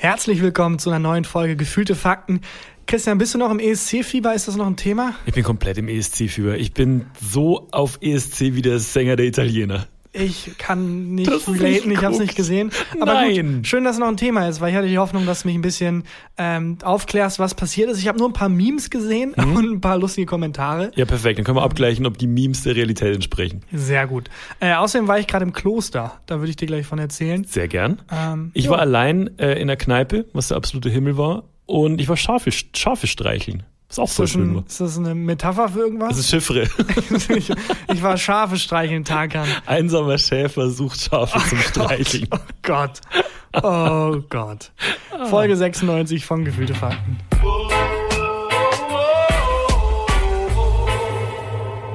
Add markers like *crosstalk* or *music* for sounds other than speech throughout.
Herzlich willkommen zu einer neuen Folge Gefühlte Fakten. Christian, bist du noch im ESC-Fieber? Ist das noch ein Thema? Ich bin komplett im ESC-Fieber. Ich bin so auf ESC wie der Sänger der Italiener. Ich kann nicht das relaten, ich habe es nicht gesehen. Aber Nein. Gut, schön, dass es noch ein Thema ist, weil ich hatte die Hoffnung, dass du mich ein bisschen ähm, aufklärst, was passiert ist. Ich habe nur ein paar Memes gesehen hm? und ein paar lustige Kommentare. Ja, perfekt. Dann können wir abgleichen, ob die Memes der Realität entsprechen. Sehr gut. Äh, außerdem war ich gerade im Kloster. Da würde ich dir gleich von erzählen. Sehr gern. Ähm, ich jo. war allein äh, in der Kneipe, was der absolute Himmel war. Und ich war Schafe, Schafe streicheln. Was auch ist voll schön. Ist das eine Metapher für irgendwas? Das ist Chiffre. *laughs* ich, ich, war Schafe streicheln Tagan. Einsamer Schäfer sucht Schafe oh zum Streicheln. Oh Gott. Oh Gott. Folge 96 von Gefühlte Fakten.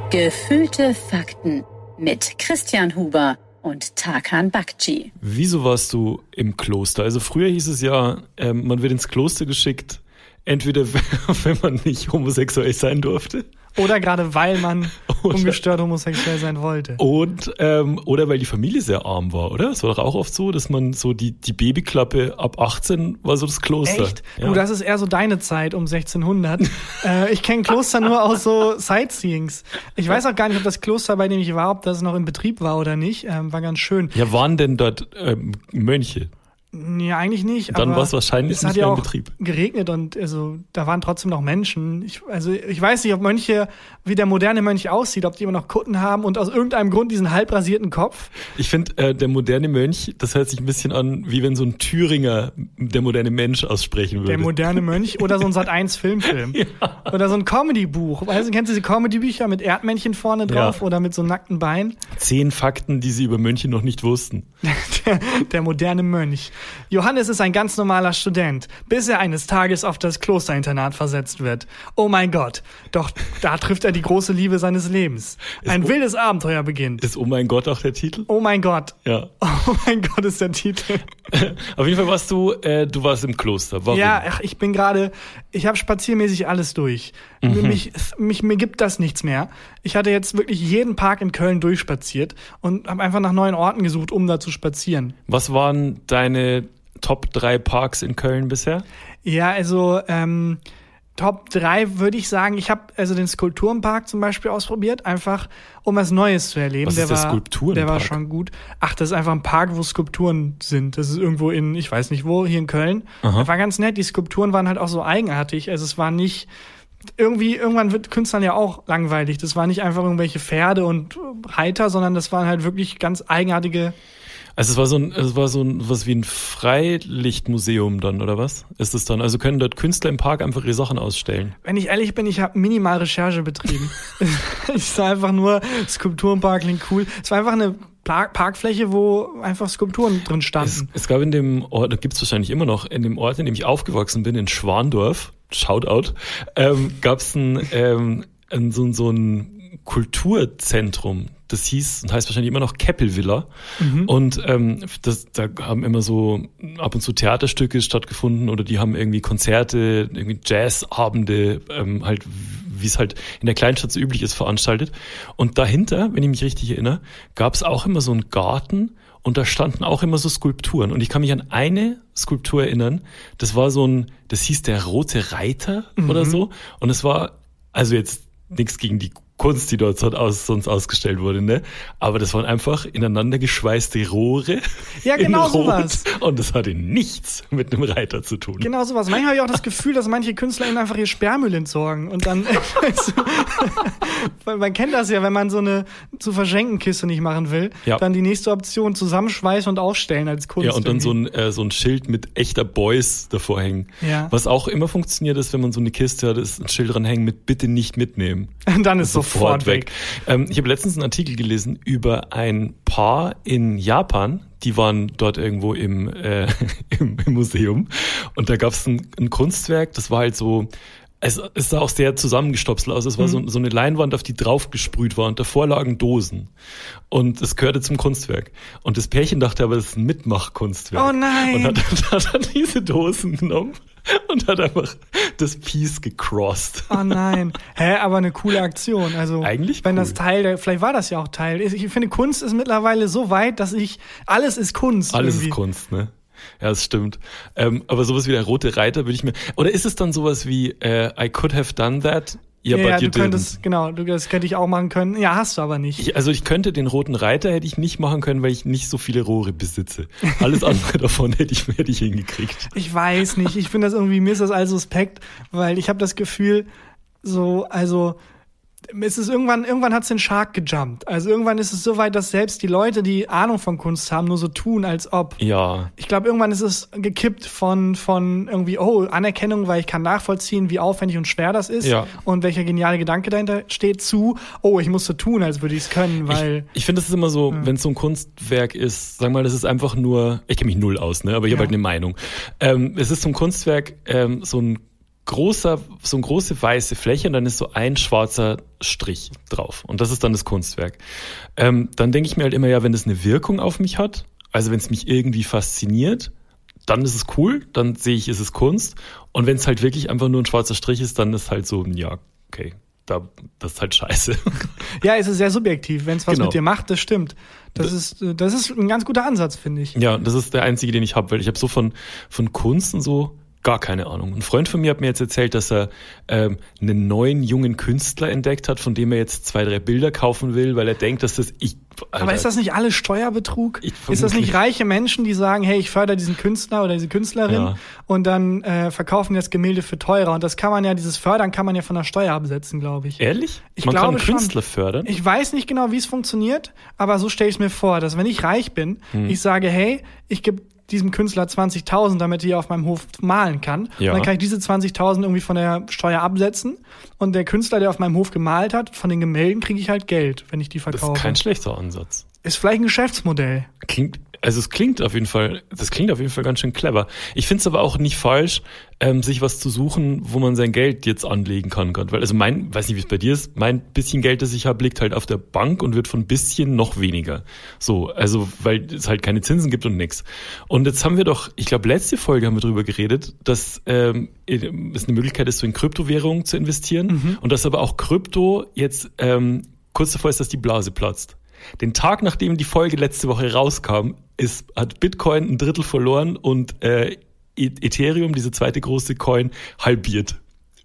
Gefühlte Fakten mit Christian Huber und Tarkan Bakci. Wieso warst du im Kloster? Also früher hieß es ja, äh, man wird ins Kloster geschickt, Entweder *laughs* wenn man nicht homosexuell sein durfte. Oder gerade weil man *laughs* oder, ungestört homosexuell sein wollte. Und ähm, oder weil die Familie sehr arm war, oder? Es war doch auch oft so, dass man so die, die Babyklappe ab 18 war so das Kloster. Echt? Ja. Du, das ist eher so deine Zeit um 1600. *laughs* äh, ich kenne Kloster nur aus so Sightseeings. Ich weiß auch gar nicht, ob das Kloster, bei dem ich war, ob das noch in Betrieb war oder nicht. Ähm, war ganz schön. Ja, waren denn dort ähm, Mönche? Nee, eigentlich nicht. Dann war es wahrscheinlich es nicht mehr ja in Betrieb. geregnet und also da waren trotzdem noch Menschen. Ich, also ich weiß nicht, ob Mönche, wie der moderne Mönch aussieht, ob die immer noch Kutten haben und aus irgendeinem Grund diesen halbrasierten Kopf. Ich finde, äh, der moderne Mönch, das hört sich ein bisschen an, wie wenn so ein Thüringer der moderne Mensch aussprechen würde. Der moderne Mönch *laughs* oder so ein Sat1-Filmfilm. ja. Oder so ein Comedy-Buch. Du, kennst du diese Comedy-Bücher mit Erdmännchen vorne drauf ja. oder mit so nackten Beinen? Zehn Fakten, die sie über Mönche noch nicht wussten. *laughs* der, der moderne Mönch. Johannes ist ein ganz normaler Student, bis er eines Tages auf das Klosterinternat versetzt wird. Oh mein Gott, doch da trifft er die große Liebe seines Lebens. Ein ist wildes Abenteuer beginnt. Ist Oh mein Gott auch der Titel? Oh mein Gott. Ja. *laughs* Oh mein Gott ist der Titel. *laughs* auf jeden Fall warst du, äh, du warst im Kloster. Warum? Ja, ich bin gerade, ich habe spaziermäßig alles durch. Mhm. Mich, mich, mir gibt das nichts mehr. Ich hatte jetzt wirklich jeden Park in Köln durchspaziert und habe einfach nach neuen Orten gesucht, um da zu spazieren. Was waren deine Top 3 Parks in Köln bisher? Ja, also ähm, Top 3 würde ich sagen, ich habe also den Skulpturenpark zum Beispiel ausprobiert, einfach um was Neues zu erleben. Was der ist der war, Skulpturenpark? Der war schon gut. Ach, das ist einfach ein Park, wo Skulpturen sind. Das ist irgendwo in, ich weiß nicht wo, hier in Köln. Aha. war ganz nett. Die Skulpturen waren halt auch so eigenartig. Also es war nicht irgendwie, irgendwann wird Künstlern ja auch langweilig. Das war nicht einfach irgendwelche Pferde und Reiter, sondern das waren halt wirklich ganz eigenartige also es war so ein, es war so ein, was wie ein Freilichtmuseum dann, oder was? Ist es dann? Also können dort Künstler im Park einfach ihre Sachen ausstellen? Wenn ich ehrlich bin, ich habe minimal Recherche betrieben. *laughs* *laughs* ich sah einfach nur, Skulpturenpark klingt cool. Es war einfach eine Park Parkfläche, wo einfach Skulpturen drin standen. Es, es gab in dem Ort, da gibt es wahrscheinlich immer noch, in dem Ort, in dem ich aufgewachsen bin, in Schwandorf, Shoutout, ähm, gab es ein, ähm, ein, so, so ein Kulturzentrum das hieß und heißt wahrscheinlich immer noch Keppelvilla. Mhm. Und ähm, das, da haben immer so ab und zu Theaterstücke stattgefunden oder die haben irgendwie Konzerte, irgendwie Jazzabende, ähm, halt wie es halt in der Kleinstadt so üblich ist, veranstaltet. Und dahinter, wenn ich mich richtig erinnere, gab es auch immer so einen Garten und da standen auch immer so Skulpturen. Und ich kann mich an eine Skulptur erinnern, das war so ein, das hieß der Rote Reiter mhm. oder so. Und es war, also jetzt nichts gegen die Kunst, die dort aus, sonst ausgestellt wurde, ne? Aber das waren einfach ineinander geschweißte Rohre. Ja, genau sowas. Und das hatte nichts mit einem Reiter zu tun. Genau sowas. Manchmal habe ich auch das Gefühl, dass manche Künstler ihnen einfach ihr Sperrmüll entsorgen. Und dann, *laughs* man kennt das ja, wenn man so eine zu verschenken Kiste nicht machen will, ja. dann die nächste Option zusammenschweißen und aufstellen als Kunst. Ja, und dann so ein, äh, so ein Schild mit echter Boys davor hängen. Ja. Was auch immer funktioniert ist, wenn man so eine Kiste hat, ist ein Schild dran hängen mit bitte nicht mitnehmen. Und *laughs* dann ist so sofort weg. weg. Ähm, ich habe letztens einen Artikel gelesen über ein Paar in Japan, die waren dort irgendwo im, äh, *laughs* im, im Museum und da gab es ein, ein Kunstwerk, das war halt so es, es sah auch sehr zusammengestopselt aus. Es war mhm. so, so eine Leinwand, auf die drauf gesprüht war und davor lagen Dosen. Und es gehörte zum Kunstwerk. Und das Pärchen dachte aber, das ist ein Mitmachkunstwerk. Oh nein! Und hat, *laughs* hat, hat diese Dosen genommen und hat einfach das Piece gecrossed. Oh nein. Hä, aber eine coole Aktion. Also, Eigentlich wenn cool. das Teil, vielleicht war das ja auch Teil. Ich finde, Kunst ist mittlerweile so weit, dass ich, alles ist Kunst. Alles irgendwie. ist Kunst, ne? Ja, das stimmt. Ähm, aber sowas wie der rote Reiter würde ich mir. Oder ist es dann sowas wie äh, I could have done that? Ja, ja, ja du könntest, genau, du, das könnte ich auch machen können. Ja, hast du aber nicht. Ich, also ich könnte den roten Reiter hätte ich nicht machen können, weil ich nicht so viele Rohre besitze. Alles andere *laughs* davon hätte ich, hätte ich hingekriegt. Ich weiß nicht. Ich finde das irgendwie, mir ist das all suspekt, weil ich habe das Gefühl, so, also es ist irgendwann, irgendwann hat es den Shark gejumpt. Also irgendwann ist es so weit, dass selbst die Leute, die Ahnung von Kunst haben, nur so tun, als ob. Ja. Ich glaube, irgendwann ist es gekippt von, von irgendwie, oh, Anerkennung, weil ich kann nachvollziehen, wie aufwendig und schwer das ist ja. und welcher geniale Gedanke dahinter steht, zu, oh, ich muss so tun, als würde ich es können, weil. Ich, ich finde, das ist immer so, ja. wenn es so ein Kunstwerk ist, sag mal, das ist einfach nur, ich kenne mich null aus, ne, aber ich ja. habe halt eine Meinung. Ähm, es ist so ein Kunstwerk, ähm, so ein großer, so eine große weiße Fläche und dann ist so ein schwarzer Strich drauf. Und das ist dann das Kunstwerk. Ähm, dann denke ich mir halt immer, ja, wenn das eine Wirkung auf mich hat, also wenn es mich irgendwie fasziniert, dann ist es cool, dann sehe ich, ist es Kunst. Und wenn es halt wirklich einfach nur ein schwarzer Strich ist, dann ist halt so, ja, okay, da, das ist halt scheiße. Ja, es ist sehr subjektiv. Wenn es was genau. mit dir macht, das stimmt. Das, das, ist, das ist ein ganz guter Ansatz, finde ich. Ja, das ist der einzige, den ich habe, weil ich habe so von, von Kunst und so Gar keine Ahnung. Ein Freund von mir hat mir jetzt erzählt, dass er ähm, einen neuen jungen Künstler entdeckt hat, von dem er jetzt zwei, drei Bilder kaufen will, weil er denkt, dass das ich. Alter, Aber ist das nicht alles Steuerbetrug? Ist das nicht reiche Menschen, die sagen, hey, ich fördere diesen Künstler oder diese Künstlerin ja. und dann äh, verkaufen das Gemälde für teurer? Und das kann man ja, dieses Fördern kann man ja von der Steuer absetzen, glaube ich. Ehrlich? Ich man glaube kann Künstler schon. fördern? Ich weiß nicht genau, wie es funktioniert, aber so stelle ich es mir vor, dass wenn ich reich bin, hm. ich sage, hey, ich gebe diesem Künstler 20.000, damit er auf meinem Hof malen kann. Ja. Und dann kann ich diese 20.000 irgendwie von der Steuer absetzen. Und der Künstler, der auf meinem Hof gemalt hat, von den Gemälden kriege ich halt Geld, wenn ich die verkaufe. Das ist kein schlechter Ansatz. Ist vielleicht ein Geschäftsmodell. Klingt, also es klingt auf jeden Fall, das klingt auf jeden Fall ganz schön clever. Ich finde es aber auch nicht falsch, ähm, sich was zu suchen, wo man sein Geld jetzt anlegen kann. Weil also mein, weiß nicht, wie es bei dir ist, mein bisschen Geld, das ich habe, liegt halt auf der Bank und wird von bisschen noch weniger. So, also weil es halt keine Zinsen gibt und nix. Und jetzt haben wir doch, ich glaube, letzte Folge haben wir drüber geredet, dass ähm, es eine Möglichkeit ist, so in Kryptowährungen zu investieren mhm. und dass aber auch Krypto jetzt ähm, kurz davor ist, dass die Blase platzt. Den Tag, nachdem die Folge letzte Woche rauskam, ist, hat Bitcoin ein Drittel verloren und äh, e-, Ethereum, diese zweite große Coin, halbiert.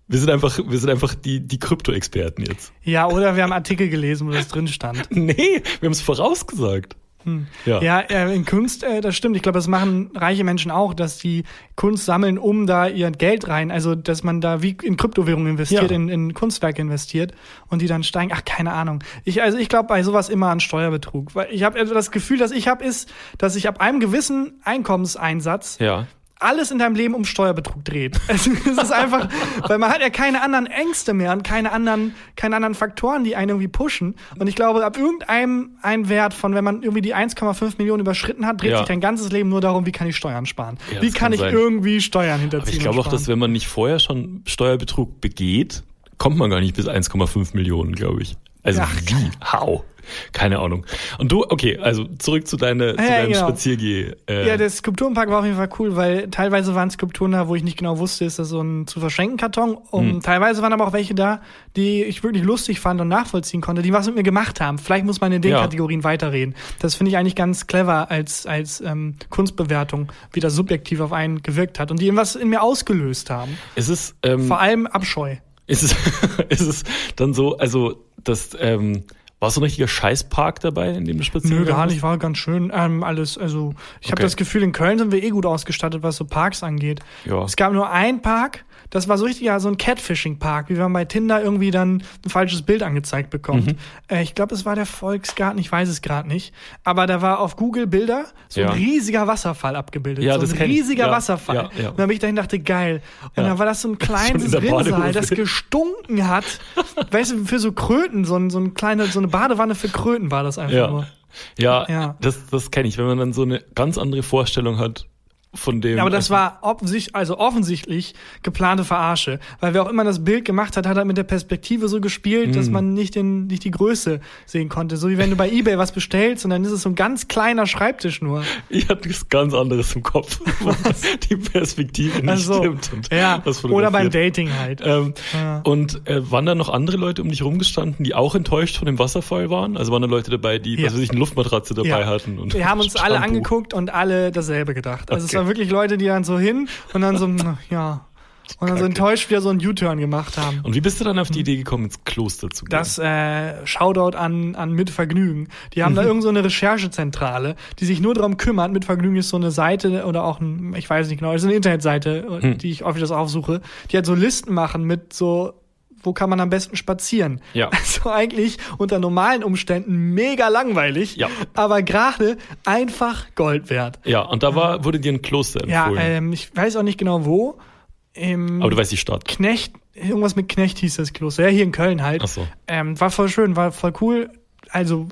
Wir sind einfach, wir sind einfach die, die Krypto-Experten jetzt. Ja, oder wir haben Artikel gelesen, wo das drin stand. *laughs* nee, wir haben es vorausgesagt. Hm. Ja, ja äh, in Kunst, äh, das stimmt. Ich glaube, das machen reiche Menschen auch, dass die Kunst sammeln, um da ihr Geld rein, also dass man da wie in Kryptowährungen investiert, ja. in, in Kunstwerke investiert und die dann steigen. Ach, keine Ahnung. Ich, also ich glaube bei sowas immer an Steuerbetrug. Weil ich habe also das Gefühl, das ich habe, ist, dass ich ab einem gewissen Einkommenseinsatz ja alles in deinem Leben um Steuerbetrug dreht. *laughs* Es ist einfach, weil man hat ja keine anderen Ängste mehr und keine anderen, keine anderen Faktoren, die einen irgendwie pushen. Und ich glaube, ab irgendeinem ein Wert von, wenn man irgendwie die 1,5 Millionen überschritten hat, dreht ja. sich dein ganzes Leben nur darum, wie kann ich Steuern sparen? Ja, wie kann, kann ich irgendwie Steuern hinterziehen? Aber ich glaube auch, dass wenn man nicht vorher schon Steuerbetrug begeht, kommt man gar nicht bis 1,5 Millionen, glaube ich. Also Ach, wie? How? Keine Ahnung. Und du, okay, also zurück zu, deine, zu deinem genau. Spaziergeh. Äh. Ja, der Skulpturenpark war auf jeden Fall cool, weil teilweise waren Skulpturen da, wo ich nicht genau wusste, ist das so ein zu verschenken Karton. Und hm. teilweise waren aber auch welche da, die ich wirklich lustig fand und nachvollziehen konnte, die was mit mir gemacht haben. Vielleicht muss man in den ja. Kategorien weiterreden. Das finde ich eigentlich ganz clever als, als ähm, Kunstbewertung, wie das subjektiv auf einen gewirkt hat und die irgendwas in mir ausgelöst haben. Es ist ähm, vor allem Abscheu. Ist es, ist *laughs* es dann so, also das ähm, war so ein richtiger Scheißpark dabei, in dem du spazieren Nö, gar nicht, war ganz schön. Ähm, alles, also ich okay. habe das Gefühl, in Köln sind wir eh gut ausgestattet, was so Parks angeht. Ja. Es gab nur einen Park, das war so richtig ja, so ein Catfishing-Park, wie wenn man bei Tinder irgendwie dann ein falsches Bild angezeigt bekommt. Mhm. Äh, ich glaube, es war der Volksgarten, ich weiß es gerade nicht. Aber da war auf Google Bilder so ja. ein riesiger Wasserfall abgebildet. Ja, so ein riesiger ja, Wasserfall. Ja. Und dann bin ich dahin dachte, geil. Und dann war das so ein *laughs* kleines Rinnsal, das gestunken hat. weißt du, für so Kröten, so, ein, so, ein kleine, so eine Badewanne für Kröten war das einfach nur. Ja, ja. das, das kenne ich, wenn man dann so eine ganz andere Vorstellung hat von dem. Ja, aber das war offensichtlich, also offensichtlich geplante Verarsche. Weil wer auch immer das Bild gemacht hat, hat er mit der Perspektive so gespielt, mm. dass man nicht, den, nicht die Größe sehen konnte. So wie wenn du bei Ebay was bestellst und dann ist es so ein ganz kleiner Schreibtisch nur. Ich hatte was ganz anderes im Kopf, *laughs* die Perspektive nicht also, stimmt. Ja, oder beim Dating halt. Ähm, ja. Und äh, waren da noch andere Leute um dich rumgestanden, die auch enttäuscht von dem Wasserfall waren? Also waren da Leute dabei, die, ja. was weiß ich, eine Luftmatratze dabei ja. hatten? Und Wir haben uns *laughs* alle angeguckt und alle dasselbe gedacht. Also okay war wirklich Leute, die dann so hin und dann so, *laughs* ja. Und dann so enttäuscht wieder so einen U-Turn gemacht haben. Und wie bist du dann auf die Idee gekommen, ins Kloster zu gehen? Das äh, Shoutout an, an Mit Vergnügen. Die haben da irgend so eine Recherchezentrale, die sich nur darum kümmert. Mit Vergnügen ist so eine Seite oder auch ein, ich weiß nicht genau, ist eine Internetseite, Hm. die ich öfters aufsuche, die halt so Listen machen mit so wo kann man am besten spazieren? Ja. *laughs* Also eigentlich unter normalen Umständen mega langweilig, Ja. aber gerade einfach Gold wert. ja, und da war, wurde dir ein Kloster Ja, empfohlen. ähm, ich weiß auch nicht genau wo. Im Aber du weißt die Stadt. Knecht, irgendwas mit Knecht hieß das Kloster. Ja, hier in Köln halt. Ach so. Ähm, war voll schön, war voll cool. Also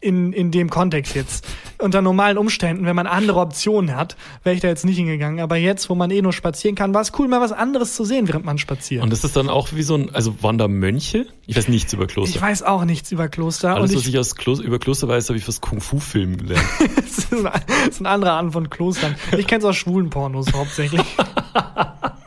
in, in dem Kontext jetzt. Unter normalen Umständen, wenn man andere Optionen hat, wäre ich da jetzt nicht hingegangen. Aber jetzt, wo man eh nur spazieren kann, war es cool, mal was anderes zu sehen, während man spaziert. Und das ist dann auch wie so ein, also waren da Mönche? Ich weiß nichts über ich Kloster. weiß auch nichts über Kloster. Alles, was ich, ich aus Kloster, über Kloster weiß, habe ich fürs Kung-Fu-Film gelernt. das, ist ein, das ist ein anderer Art von Klostern. Ich kenne es aus schwulen Pornos hauptsächlich. *laughs*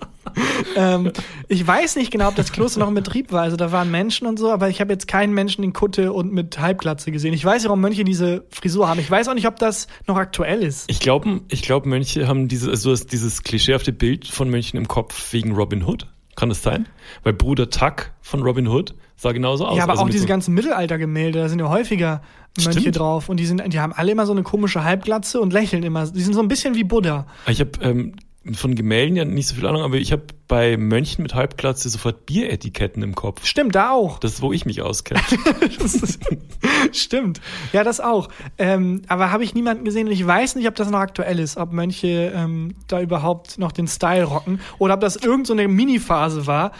ähm, ich weiß nicht genau, ob das Kloster noch in Betrieb war. Also da waren Menschen und so, aber ich habe jetzt keinen Menschen in Kutte und mit Halbglatze gesehen. Ich weiß ja, warum Mönche diese Frisur haben. Ich weiß auch nicht, ob das noch aktuell ist. Ich glaube, ich glaub, Mönche haben diese, also dieses klischeehafte Bild von Mönchen im Kopf wegen Robin Hood. Kann das sein? Weil Bruder Tuck von Robin Hood sah genauso aus. Ja, aber Also auch diese so- ganzen Mittelaltergemälde, da sind ja häufiger Mönche Stimmt. drauf und die sind, die haben alle immer so eine komische Halbglatze und lächeln immer. Die sind so ein bisschen wie Buddha. Ich habe ähm, von Gemälden ja nicht so viel Ahnung, aber ich habe bei Mönchen mit Halbglatze sofort Bieretiketten im Kopf. Stimmt, da auch. Das ist, wo ich mich auskenne. *laughs* Stimmt. Ja, das auch. Ähm, aber habe ich niemanden gesehen und ich weiß nicht, ob das noch aktuell ist, ob Mönche ähm, da überhaupt noch den Style rocken oder ob das irgend so eine Mini-Phase war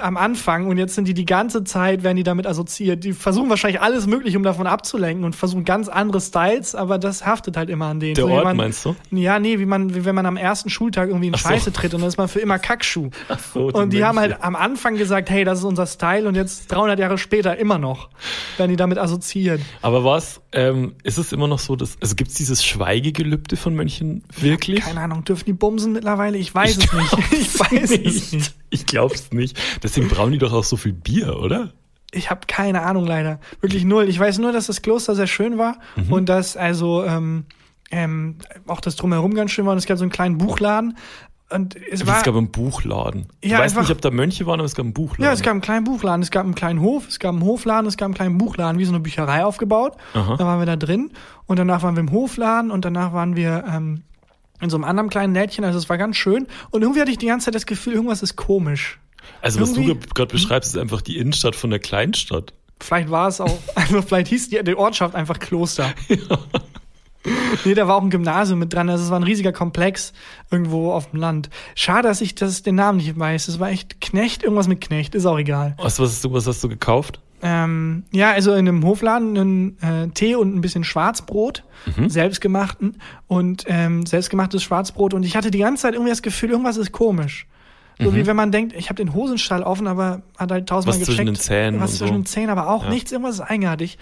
am Anfang und jetzt sind die die ganze Zeit, werden die damit assoziiert. Die versuchen wahrscheinlich alles mögliche, um davon abzulenken und versuchen ganz andere Styles, aber das haftet halt immer an denen. Der So Ort man, meinst du? Ja, nee, wie man, wie wenn man am ersten Schultag irgendwie in Ach so. Scheiße tritt und dann ist man für immer Kackschuh. so, und die haben Mönche. halt am Anfang gesagt, hey, das ist unser Style und jetzt 300 Jahre später immer noch werden die damit assoziiert. Aber was, ähm, ist es immer noch so, dass, also gibt es dieses Schweigegelübde von Mönchen wirklich? Keine Ahnung, dürfen die bumsen mittlerweile? Ich weiß es nicht. Ich weiß es nicht. Ich glaub's nicht. Deswegen brauen die doch auch so viel Bier, oder? Ich habe keine Ahnung leider. Wirklich null. Ich weiß nur, dass das Kloster sehr schön war Mhm. und dass also ähm, ähm, auch das drumherum ganz schön war. Und es gab so einen kleinen Buchladen. Und es war. es gab einen Buchladen. Ich Ja, weiß einfach- nicht, ob da Mönche waren, aber es gab einen Buchladen. Ja, es gab einen kleinen Buchladen, es gab einen kleinen Hof, es gab einen Hofladen, es gab einen kleinen Buchladen, wie so eine Bücherei aufgebaut. Aha. Da waren wir da drin und danach waren wir im Hofladen und danach waren wir ähm, in so einem anderen kleinen Lädchen. Also es war ganz schön und irgendwie hatte ich die ganze Zeit das Gefühl, irgendwas ist komisch. also was du irgendwie- gerade beschreibst, ist einfach die Innenstadt von der Kleinstadt. Vielleicht war es auch, *laughs* also vielleicht hieß die, die Ortschaft einfach Kloster. *laughs* Nee, da war auch ein Gymnasium mit dran. Also es war ein riesiger Komplex irgendwo auf dem Land. Schade, dass ich das, den Namen nicht weiß. Es war echt Knecht, irgendwas mit Knecht, ist auch egal. Was, was, hast, du, was hast du gekauft? Ähm, ja, also in einem Hofladen einen äh, Tee und ein bisschen Schwarzbrot, selbstgemachten und ähm, selbstgemachtes Schwarzbrot. Und ich hatte die ganze Zeit irgendwie das Gefühl, irgendwas ist komisch. So wie wenn man denkt, ich habe den Hosenstall offen, aber hat halt tausendmal Was gecheckt. zwischen den Zähnen Was zwischen so. den Zähnen, aber auch Ja. nichts, irgendwas ist eigenartig.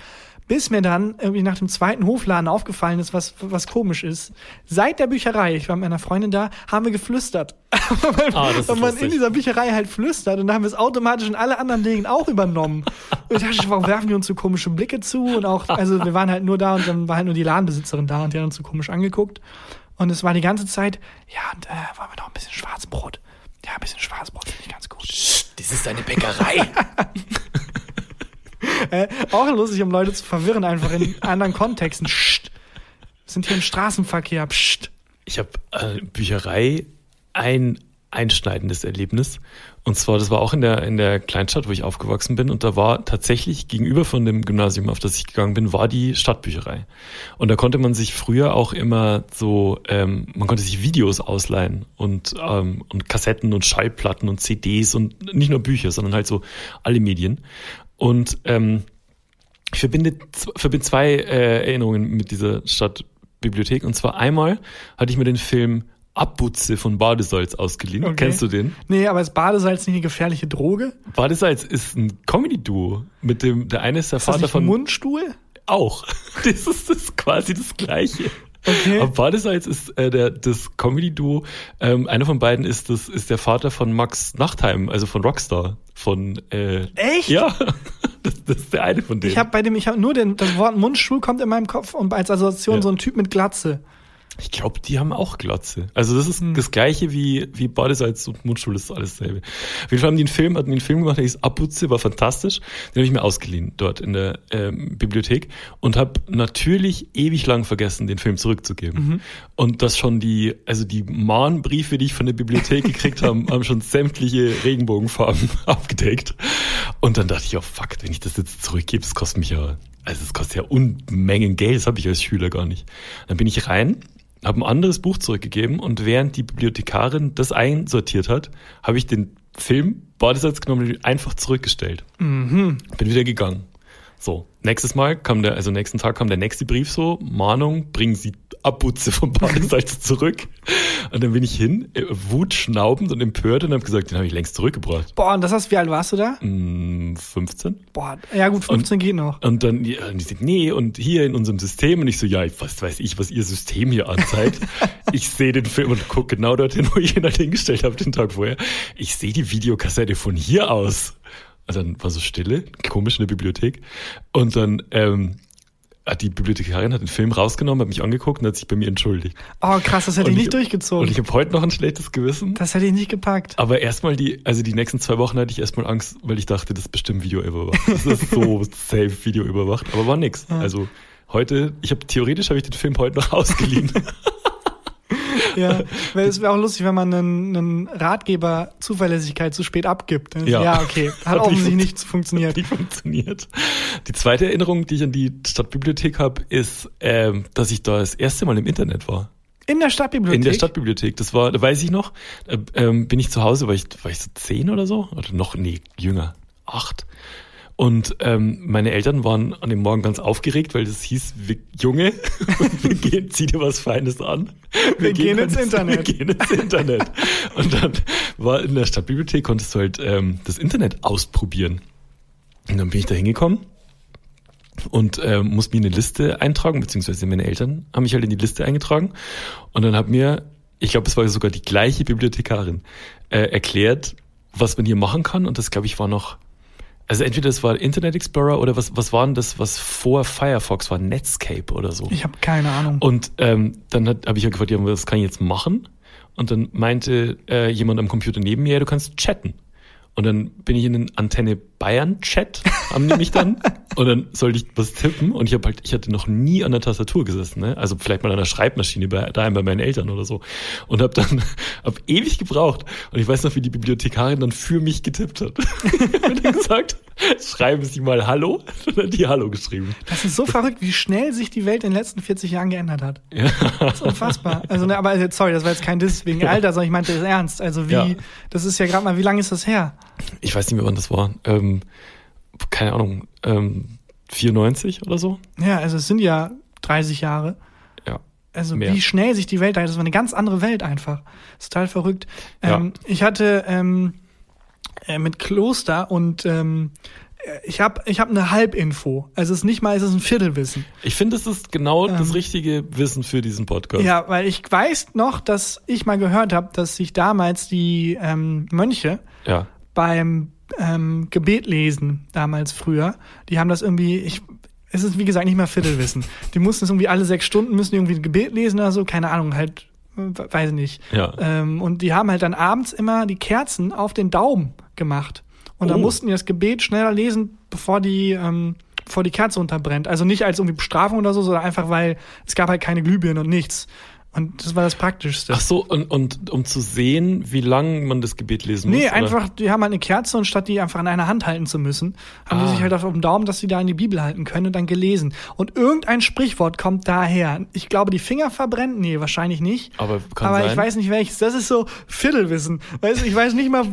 Bis mir dann irgendwie nach dem zweiten Hofladen aufgefallen ist, was, was komisch ist. Seit der Bücherei, ich war mit meiner Freundin da, haben wir geflüstert. *laughs* weil Ah, man lustig. in dieser Bücherei halt flüstert und dann haben wir es automatisch in alle anderen Dingen auch übernommen. *laughs* Und ich dachte, warum werfen die uns so komische Blicke zu? Und auch, also wir waren halt nur da und dann war halt nur die Ladenbesitzerin da und die hat uns so komisch angeguckt. Und es war die ganze Zeit, ja, und äh, wollen wir noch ein bisschen Schwarzbrot? Ja, ein bisschen Schwarzbrot finde ich ganz gut. Das ist eine Bäckerei. *laughs* Äh, auch lustig, um Leute zu verwirren, einfach in anderen Kontexten. Psst. Wir sind hier im Straßenverkehr. Psst. Ich habe äh, Bücherei ein einschneidendes Erlebnis. Und zwar, das war auch in der, in der Kleinstadt, wo ich aufgewachsen bin. Und da war tatsächlich gegenüber von dem Gymnasium, auf das ich gegangen bin, war die Stadtbücherei. Und da konnte man sich früher auch immer so, ähm, man konnte sich Videos ausleihen und, ähm, und Kassetten und Schallplatten und CDs und nicht nur Bücher, sondern halt so alle Medien. Und ähm, ich verbinde, verbinde zwei äh, Erinnerungen mit dieser Stadtbibliothek. Und zwar einmal hatte ich mir den Film Abbutze von Badesalz ausgeliehen. Okay. Kennst du den? Nee, aber ist Badesalz nicht eine gefährliche Droge? Badesalz ist ein Comedy-Duo. Mit dem, der eine ist der Ist das Vater nicht ein von. Mundstuhl? Auch. *laughs* Das ist, das quasi das Gleiche. Okay. Aber Badesalz ist äh, der, das Comedy-Duo. Ähm, einer von beiden ist, das, ist der Vater von Max Nachtheim, also von Rockstar. Von, äh, Echt? Ja, *laughs* das, das ist der eine von denen. Ich habe bei dem, ich habe nur den, das Wort Mundstuhl kommt in meinem Kopf und als Assoziation Ja. so ein Typ mit Glatze. Ich glaube, die haben auch Glatze. Also das ist hm. das gleiche wie, wie Badesalz und Mundstuhl, das ist alles dasselbe. Auf jeden Fall haben die einen Film, hatten die einen Film gemacht, der hieß Abputze, war fantastisch. Den habe ich mir ausgeliehen dort in der ähm, Bibliothek und habe natürlich ewig lang vergessen, den Film zurückzugeben. Mhm. Und das schon die, also die Mahnbriefe, die ich von der Bibliothek gekriegt habe, *laughs* haben schon sämtliche Regenbogenfarben *laughs* abgedeckt. Und dann dachte ich, oh fuck, wenn ich das jetzt zurückgebe, das kostet mich ja also es kostet ja Unmengen Geld, das habe ich als Schüler gar nicht. Dann bin ich rein, habe ein anderes Buch zurückgegeben und während die Bibliothekarin das einsortiert hat, habe ich den Film Badesatz genommen und einfach zurückgestellt. Mhm. Bin wieder gegangen. So, nächstes Mal kam der, also nächsten Tag kam der nächste Brief so, Mahnung, bringen Sie Abputze vom Badesalz zurück. Und dann bin ich hin, äh, wutschnaubend und empört und habe gesagt, den habe ich längst zurückgebracht. Boah, und das hast, wie alt warst du da? 15. Mm, Boah, ja gut, 15 und, geht noch. Und dann, ja, die sind, nee, und hier in unserem System. Und ich so, ja, was weiß ich, was ihr System hier anzeigt. *laughs* ich sehe den Film und gucke genau dorthin, wo ich ihn halt hingestellt habe den Tag vorher. Ich sehe die Videokassette von hier aus. Und dann war so Stille, komisch in der Bibliothek. Und dann, ähm, die Bibliothekarin hat den Film rausgenommen, hat mich angeguckt und hat sich bei mir entschuldigt. Oh krass, das hätte und ich nicht durchgezogen. Und ich habe heute noch ein schlechtes Gewissen. Das hätte ich nicht gepackt. Aber erstmal die, also die nächsten zwei Wochen hatte ich erstmal Angst, weil ich dachte, das ist bestimmt Video überwacht. Das ist so *laughs* safe Video überwacht, aber war nix. Ja. Also heute, ich habe theoretisch habe ich den Film heute noch *laughs* ausgeliehen. *laughs* ja, weil es wäre auch lustig, wenn man einen, einen Ratgeber Zuverlässigkeit zu spät abgibt. Ja. ja, okay. *laughs* Hat, hat offensichtlich nicht funktioniert. Nicht funktioniert. Die zweite Erinnerung, die ich an die Stadtbibliothek habe, ist, ähm, dass ich da das erste Mal im Internet war. In der Stadtbibliothek? In der Stadtbibliothek. Das war, da weiß ich noch, äh, ähm, bin ich zu Hause, war ich, war ich so zehn oder so? Oder noch, nee, jünger. Acht. Und ähm, meine Eltern waren an dem Morgen ganz aufgeregt, weil das hieß, wir, Junge, *laughs* wir gehen, zieh dir was Feines an. Wir, wir gehen, gehen ins Internet. Wir gehen ins Internet. Und dann war in der Stadtbibliothek, konntest du halt ähm, das Internet ausprobieren. Und dann bin ich da hingekommen und äh, musste mir eine Liste eintragen, beziehungsweise meine Eltern haben mich halt in die Liste eingetragen. Und dann hat mir, ich glaube, es war sogar die gleiche Bibliothekarin, äh, erklärt, was man hier machen kann. Und das, glaube ich, war noch also entweder das war Internet Explorer oder was, was war denn das, was vor Firefox war? Netscape oder so. Ich habe keine Ahnung. Und ähm, dann habe ich ja gefragt, ja, was kann ich jetzt machen? Und dann meinte äh, jemand am Computer neben mir, ja, du kannst chatten. Und dann bin ich in den Antenne Bayern Chat, haben die mich dann. *laughs* und dann sollte ich was tippen. Und ich habe halt, ich hatte noch nie an der Tastatur gesessen, ne? Also vielleicht mal an der Schreibmaschine bei, daheim bei meinen Eltern oder so. Und habe dann, *laughs* hab ewig gebraucht. Und ich weiß noch, wie die Bibliothekarin dann für mich getippt hat. *laughs* und dann gesagt, schreiben Sie mal Hallo. Und dann die Hallo geschrieben. Das ist so verrückt, wie schnell sich die Welt in den letzten 40 Jahren geändert hat. Ja. Das ist unfassbar. Also, ne, aber sorry, das war jetzt kein Diss wegen Alter, sondern ich meinte das ernst. Also wie, ja. das ist ja gerade mal, wie lange ist das her? Ich weiß nicht mehr, wann das war. Ähm, keine Ahnung, ähm, 94 oder so? Ja, also es sind ja 30 Jahre. Ja. Also mehr. wie schnell sich die Welt, das war eine ganz andere Welt einfach. Das ist total verrückt. Ähm, ja. Ich hatte ähm, äh, mit Kloster und ähm, ich habe ich hab eine Halbinfo. Also es ist nicht mal, es ist ein Viertelwissen. Ich finde, es ist genau ähm, das richtige Wissen für diesen Podcast. Ja, weil ich weiß noch, dass ich mal gehört habe, dass sich damals die ähm, Mönche ja. Beim ähm, Gebet lesen, damals früher, die haben das irgendwie, ich, es ist wie gesagt nicht mehr Viertelwissen. Die mussten es irgendwie alle sechs Stunden, müssen irgendwie ein Gebet lesen oder so, keine Ahnung, halt, weiß ich nicht. Ja. Ähm, und die haben halt dann abends immer die Kerzen auf den Daumen gemacht. Und oh. dann mussten die das Gebet schneller lesen, bevor die, ähm, bevor die Kerze unterbrennt. Also nicht als irgendwie Bestrafung oder so, sondern einfach, weil es gab halt keine Glühbirnen und nichts. Und das war das Praktischste. Ach so, und, und um zu sehen, wie lang man das Gebet lesen muss? Nee, einfach, die haben halt eine Kerze und statt die einfach in einer Hand halten zu müssen, haben ah. die sich halt auf dem Daumen, dass sie da in die Bibel halten können und dann gelesen. Und irgendein Sprichwort kommt daher. Ich glaube, die Finger verbrennen? Nee, wahrscheinlich nicht. Aber kann Aber sein. ich weiß nicht welches. Das ist so Viertelwissen. Weißt, ich weiß nicht mal,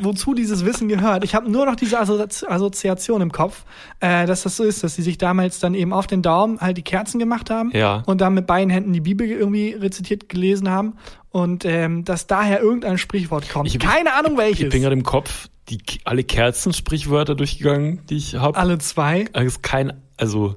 wozu dieses Wissen gehört. Ich habe nur noch diese Assoziation im Kopf, äh, dass das so ist, dass sie sich damals dann eben auf den Daumen halt die Kerzen gemacht haben ja. und dann mit beiden Händen die Bibel irgendwie rezitiert gelesen haben und ähm, dass daher irgendein Sprichwort kommt. Ich, Keine Ahnung welches. Ich bin gerade im Kopf die alle Kerzen-Sprichwörter durchgegangen, die ich habe. Alle zwei? Also kein, also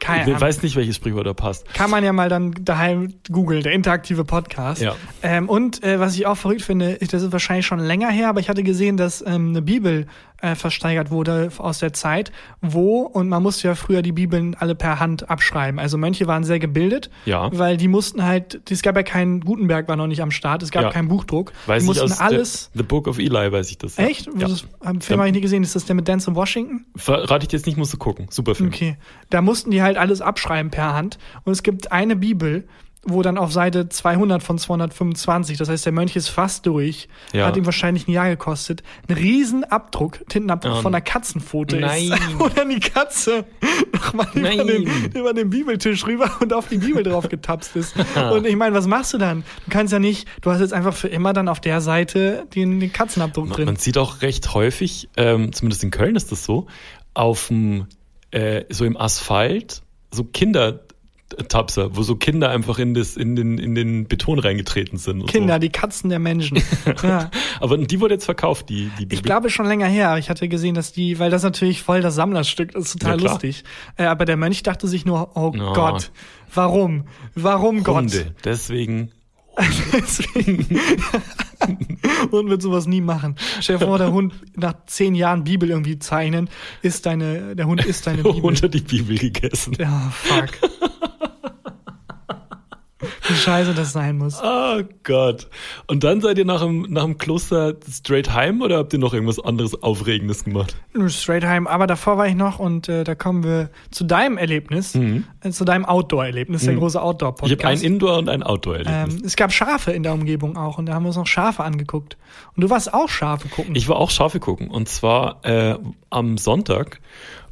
keine ich weiß nicht, welches Sprichwort da passt. Kann man ja mal dann daheim googeln, der interaktive Podcast. Ja. Ähm, und äh, was ich auch verrückt finde, das ist wahrscheinlich schon länger her, aber ich hatte gesehen, dass ähm, eine Bibel äh, versteigert wurde aus der Zeit, wo, und man musste ja früher die Bibeln alle per Hand abschreiben. Also Mönche waren sehr gebildet, Ja. weil die mussten halt, es gab ja keinen, Gutenberg war noch nicht am Start, es gab Ja. keinen Buchdruck. Weiß die mussten alles. The, Book of Eli, weiß ich das. ja. Echt? Ja. Das Film habe ich nie gesehen. Ist das der mit Dance in Washington? Verrate ich dir jetzt nicht, musst du gucken. Super Film. Okay. Da mussten die halt alles abschreiben per Hand. Und es gibt eine Bibel, wo dann auf Seite 200 von 225, das heißt, der Mönch ist fast durch, Ja. hat ihm wahrscheinlich ein Jahr gekostet, ein riesen Abdruck, Tintenabdruck Oh. von einer Katzenfoto Nein. ist. *laughs* Wo dann die Katze *laughs* nochmal über den, über den Bibeltisch rüber und auf die Bibel drauf getapst ist. *laughs* Und ich meine, was machst du dann? Du kannst ja nicht, du hast jetzt einfach für immer dann auf der Seite den, den Katzenabdruck Man, drin. man sieht auch recht häufig, ähm, zumindest in Köln ist das so, auf dem, äh, so im Asphalt, so Kindertapser, wo so Kinder einfach in, das, in, den, in den Beton reingetreten sind. Und Kinder, So. die Katzen der Menschen. *laughs* ja. Aber die wurde jetzt verkauft, die, die Bibel. Ich glaube schon länger her. Ich hatte gesehen, dass die, weil das natürlich voll das Sammlerstück ist, total Ja, lustig. Äh, aber der Mönch dachte sich nur, oh Ja. Gott, warum? Warum Gott? Hunde. Deswegen. *laughs* Deswegen. *laughs* Hund wird sowas nie machen. Stell dir vor, der Hund nach zehn Jahren Bibel irgendwie zeichnen, ist deine, der Hund ist deine Bibel. unter die Bibel gegessen. Ja, fuck. Wie scheiße das sein muss. *laughs* Oh Gott. Und dann seid ihr nach dem, nach dem Kloster straight heim oder habt ihr noch irgendwas anderes Aufregendes gemacht? Straight heim, aber davor war ich noch und äh, da kommen wir zu deinem Erlebnis, äh, zu deinem Outdoor-Erlebnis, der große Mhm. Ich Outdoor-Podcast. habe ein Indoor- und ein Outdoor-Erlebnis. Ähm, es gab Schafe in der Umgebung auch und da haben wir uns noch Schafe angeguckt. Und du warst auch Schafe gucken. Ich war auch Schafe gucken und zwar äh, am Sonntag.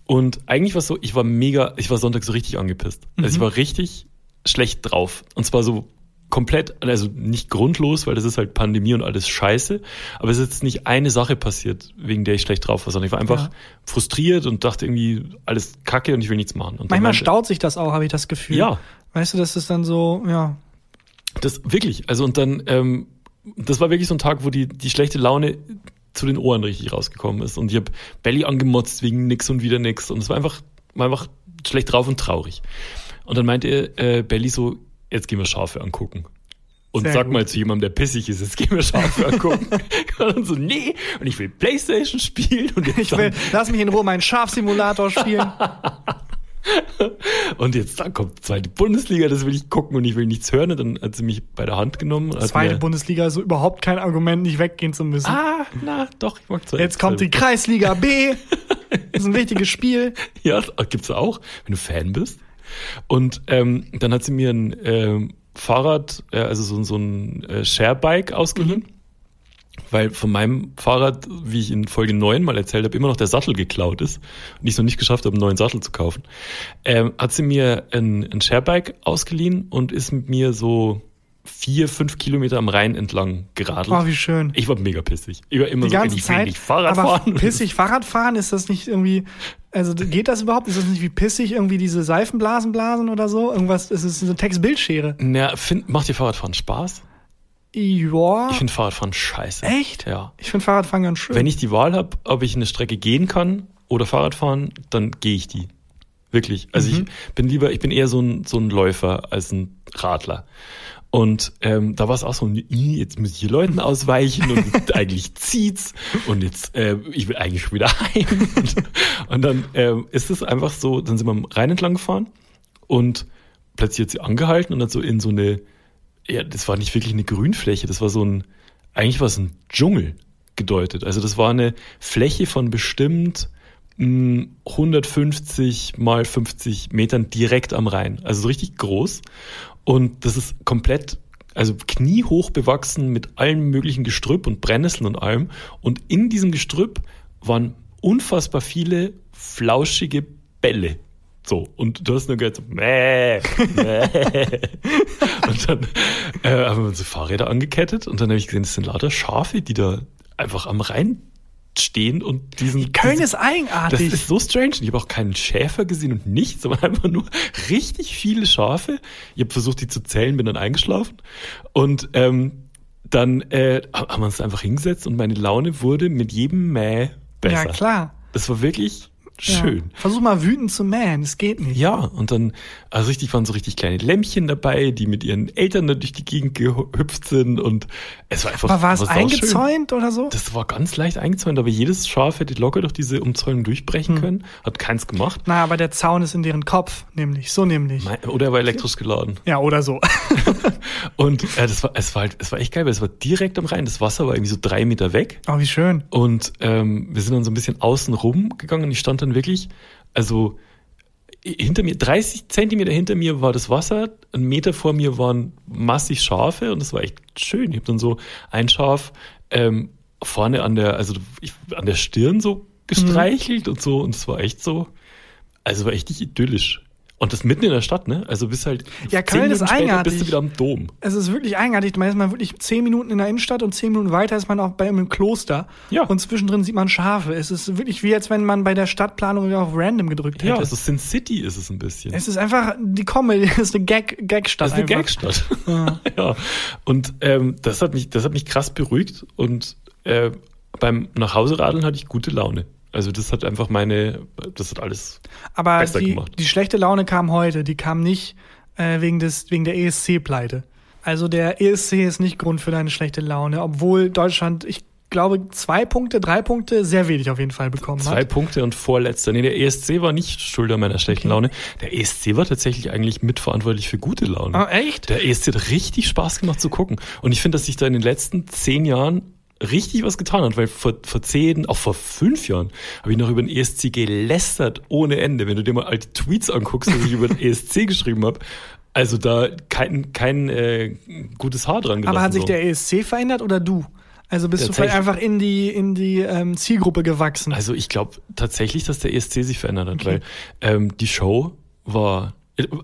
Und eigentlich war es so, ich war mega, ich war Sonntag so richtig angepisst. Also ich war richtig schlecht drauf. Und zwar so komplett, also nicht grundlos, weil das ist halt Pandemie und alles scheiße. Aber es ist jetzt nicht eine Sache passiert, wegen der ich schlecht drauf war, sondern ich war einfach Ja. frustriert und dachte irgendwie, alles kacke und ich will nichts machen. Und Manchmal staut sich das auch, habe ich das Gefühl. Ja. Weißt du, das ist dann so, ja. Das wirklich, also und dann, ähm, das war wirklich so ein Tag, wo die, die schlechte Laune zu den Ohren richtig rausgekommen ist. Und ich habe Belly angemotzt wegen nix und wieder nix. Und es war einfach, war einfach schlecht drauf und traurig. Und dann meinte äh, Belly so, jetzt gehen wir Schafe angucken. Und Sehr sag gut. mal zu jemandem, der pissig ist, jetzt gehen wir Schafe angucken. *laughs* und so, nee, und ich will Playstation spielen. Und Ich will, lass mich in Ruhe meinen Schafsimulator spielen. *laughs* Und jetzt dann kommt zweite Bundesliga, das will ich gucken und ich will nichts hören. Und dann hat sie mich bei der Hand genommen. Zweite Bundesliga ist so überhaupt kein Argument, nicht weggehen zu müssen. Ah, na, doch, ich mag zweite. Jetzt kommt die Kreisliga B. Das *laughs* ist ein wichtiges Spiel. Ja, gibt's auch, wenn du Fan bist. Und ähm, dann hat sie mir ein ähm, Fahrrad, äh, also so, so ein äh, Sharebike ausgeliehen. Weil von meinem Fahrrad, wie ich in Folge 9 mal erzählt habe, immer noch der Sattel geklaut ist und ich es noch nicht geschafft habe, einen neuen Sattel zu kaufen, ähm, hat sie mir ein, ein Sharebike ausgeliehen und ist mit mir so vier, fünf Kilometer am Rhein entlang geradelt. Oh, wie schön. ich war mega pissig. Ich war immer Die so, ganze ich will Zeit. nicht Fahrrad aber fahren. pissig Fahrrad fahren, ist das nicht irgendwie, also geht das überhaupt? Ist das nicht wie pissig irgendwie diese Seifenblasen blasen oder so? Irgendwas, es ist eine Textbildschere. Na, find, macht dir Fahrradfahren Spaß? Ja. Ich finde Fahrradfahren scheiße. Echt? Ja. Ich finde Fahrradfahren ganz schön. Wenn ich die Wahl habe, ob ich eine Strecke gehen kann oder Fahrrad fahren, dann gehe ich die. Wirklich. Also Mhm. ich bin lieber, ich bin eher so ein, so ein Läufer als ein Radler. Und ähm, da war es auch so, "Ih, jetzt muss ich hier Leuten ausweichen und *laughs* *laughs* eigentlich zieht's und jetzt, äh, ich will eigentlich schon wieder heim. Und, *laughs* und dann ähm, ist es einfach so, dann sind wir am Rhein entlang gefahren und plötzlich hat sie angehalten und hat so in so eine, ja, das war nicht wirklich eine Grünfläche, das war so ein, eigentlich war es ein Dschungel gedeutet. Also das war eine Fläche von bestimmt mh, 150 mal 50 Metern direkt am Rhein. Also so richtig groß. Und das ist komplett, also kniehoch bewachsen mit allem möglichen Gestrüpp und Brennnesseln und allem. Und in diesem Gestrüpp waren unfassbar viele flauschige Bälle. So, und du hast nur gehört, so, mäh, mäh. *laughs* Und dann äh, haben wir unsere Fahrräder angekettet und dann habe ich gesehen, das sind lauter Schafe, die da einfach am Rhein stehen und diesen. Köln ist das eigenartig. ist so strange. Ich habe auch keinen Schäfer gesehen und nichts, *laughs* sondern einfach nur richtig viele Schafe. Ich habe versucht, die zu zählen, bin dann eingeschlafen. Und ähm, dann äh, haben wir uns einfach hingesetzt und meine Laune wurde mit jedem Mäh besser. ja, klar. Das war wirklich schön. Ja. Versuch mal wütend zu mähen, es geht nicht. Ja, und dann, also richtig, waren so richtig kleine Lämmchen dabei, die mit ihren Eltern da durch die Gegend gehüpft sind und es war einfach. Aber war es eingezäunt oder so? Das war ganz leicht eingezäunt, aber jedes Schaf hätte locker durch diese Umzäunung durchbrechen hm. können. Hat keins gemacht. Na, aber der Zaun ist in deren Kopf, nämlich, so nämlich. Oder er war elektrisch geladen. Ja, oder so. *laughs* und äh, das war, es war halt, es war echt geil, weil es war direkt am Rhein. Das Wasser war irgendwie so drei Meter weg. Oh, wie schön. Und ähm, wir sind dann so ein bisschen außen rum gegangen und ich stand dann wirklich, also hinter mir, 30 Zentimeter hinter mir war das Wasser, ein Meter vor mir waren massig Schafe und das war echt schön. Ich habe dann so ein Schaf ähm, vorne an der, also ich, an der Stirn so gestreichelt mhm. und so und es war echt so, also war echt nicht idyllisch. Und das mitten in der Stadt, ne? Also bis halt ja, Köln ist eigenartig. bist du wieder am Dom. Es ist wirklich eigenartig. Man ist mal wirklich zehn Minuten in der Innenstadt und zehn Minuten weiter ist man auch bei einem Kloster. Ja. Und zwischendrin sieht man Schafe. Es ist wirklich wie als wenn man bei der Stadtplanung auf Random gedrückt hätte. Ja, also Sin City ist es ein bisschen. Es ist einfach die Comedy, es *laughs* ist eine Gag Gagstadt. Es ist eine Gagstadt. Ja. *laughs* ja. Und ähm, das hat mich, das hat mich krass beruhigt und äh, beim Nachhauseradeln hatte ich gute Laune. Also das hat einfach meine, das hat alles Aber besser die, gemacht. die schlechte Laune kam heute, die kam nicht äh, wegen, des, wegen der ESC-Pleite. Also der ESC ist nicht Grund für deine schlechte Laune, obwohl Deutschland, ich glaube, zwei Punkte, drei Punkte, sehr wenig auf jeden Fall bekommen zwei hat. Zwei Punkte und vorletzter. Nee, der ESC war nicht schuld an meiner schlechten okay. Laune. Der ESC war tatsächlich eigentlich mitverantwortlich für gute Laune. Ah, echt? Der ESC hat richtig Spaß gemacht zu gucken. Und ich finde, dass sich da in den letzten zehn Jahren richtig was getan hat, weil vor, vor zehn, auch vor fünf Jahren habe ich noch über den ESC gelästert ohne Ende. Wenn du dir mal alte Tweets anguckst, die ich über den ESC *laughs* geschrieben habe, also da kein, kein äh, gutes Haar dran gelassen. Aber hat sich so. der ESC verändert oder du? Also bist du vielleicht einfach in die, in die ähm, Zielgruppe gewachsen? Also ich glaube tatsächlich, dass der ESC sich verändert hat, okay. weil ähm, die Show war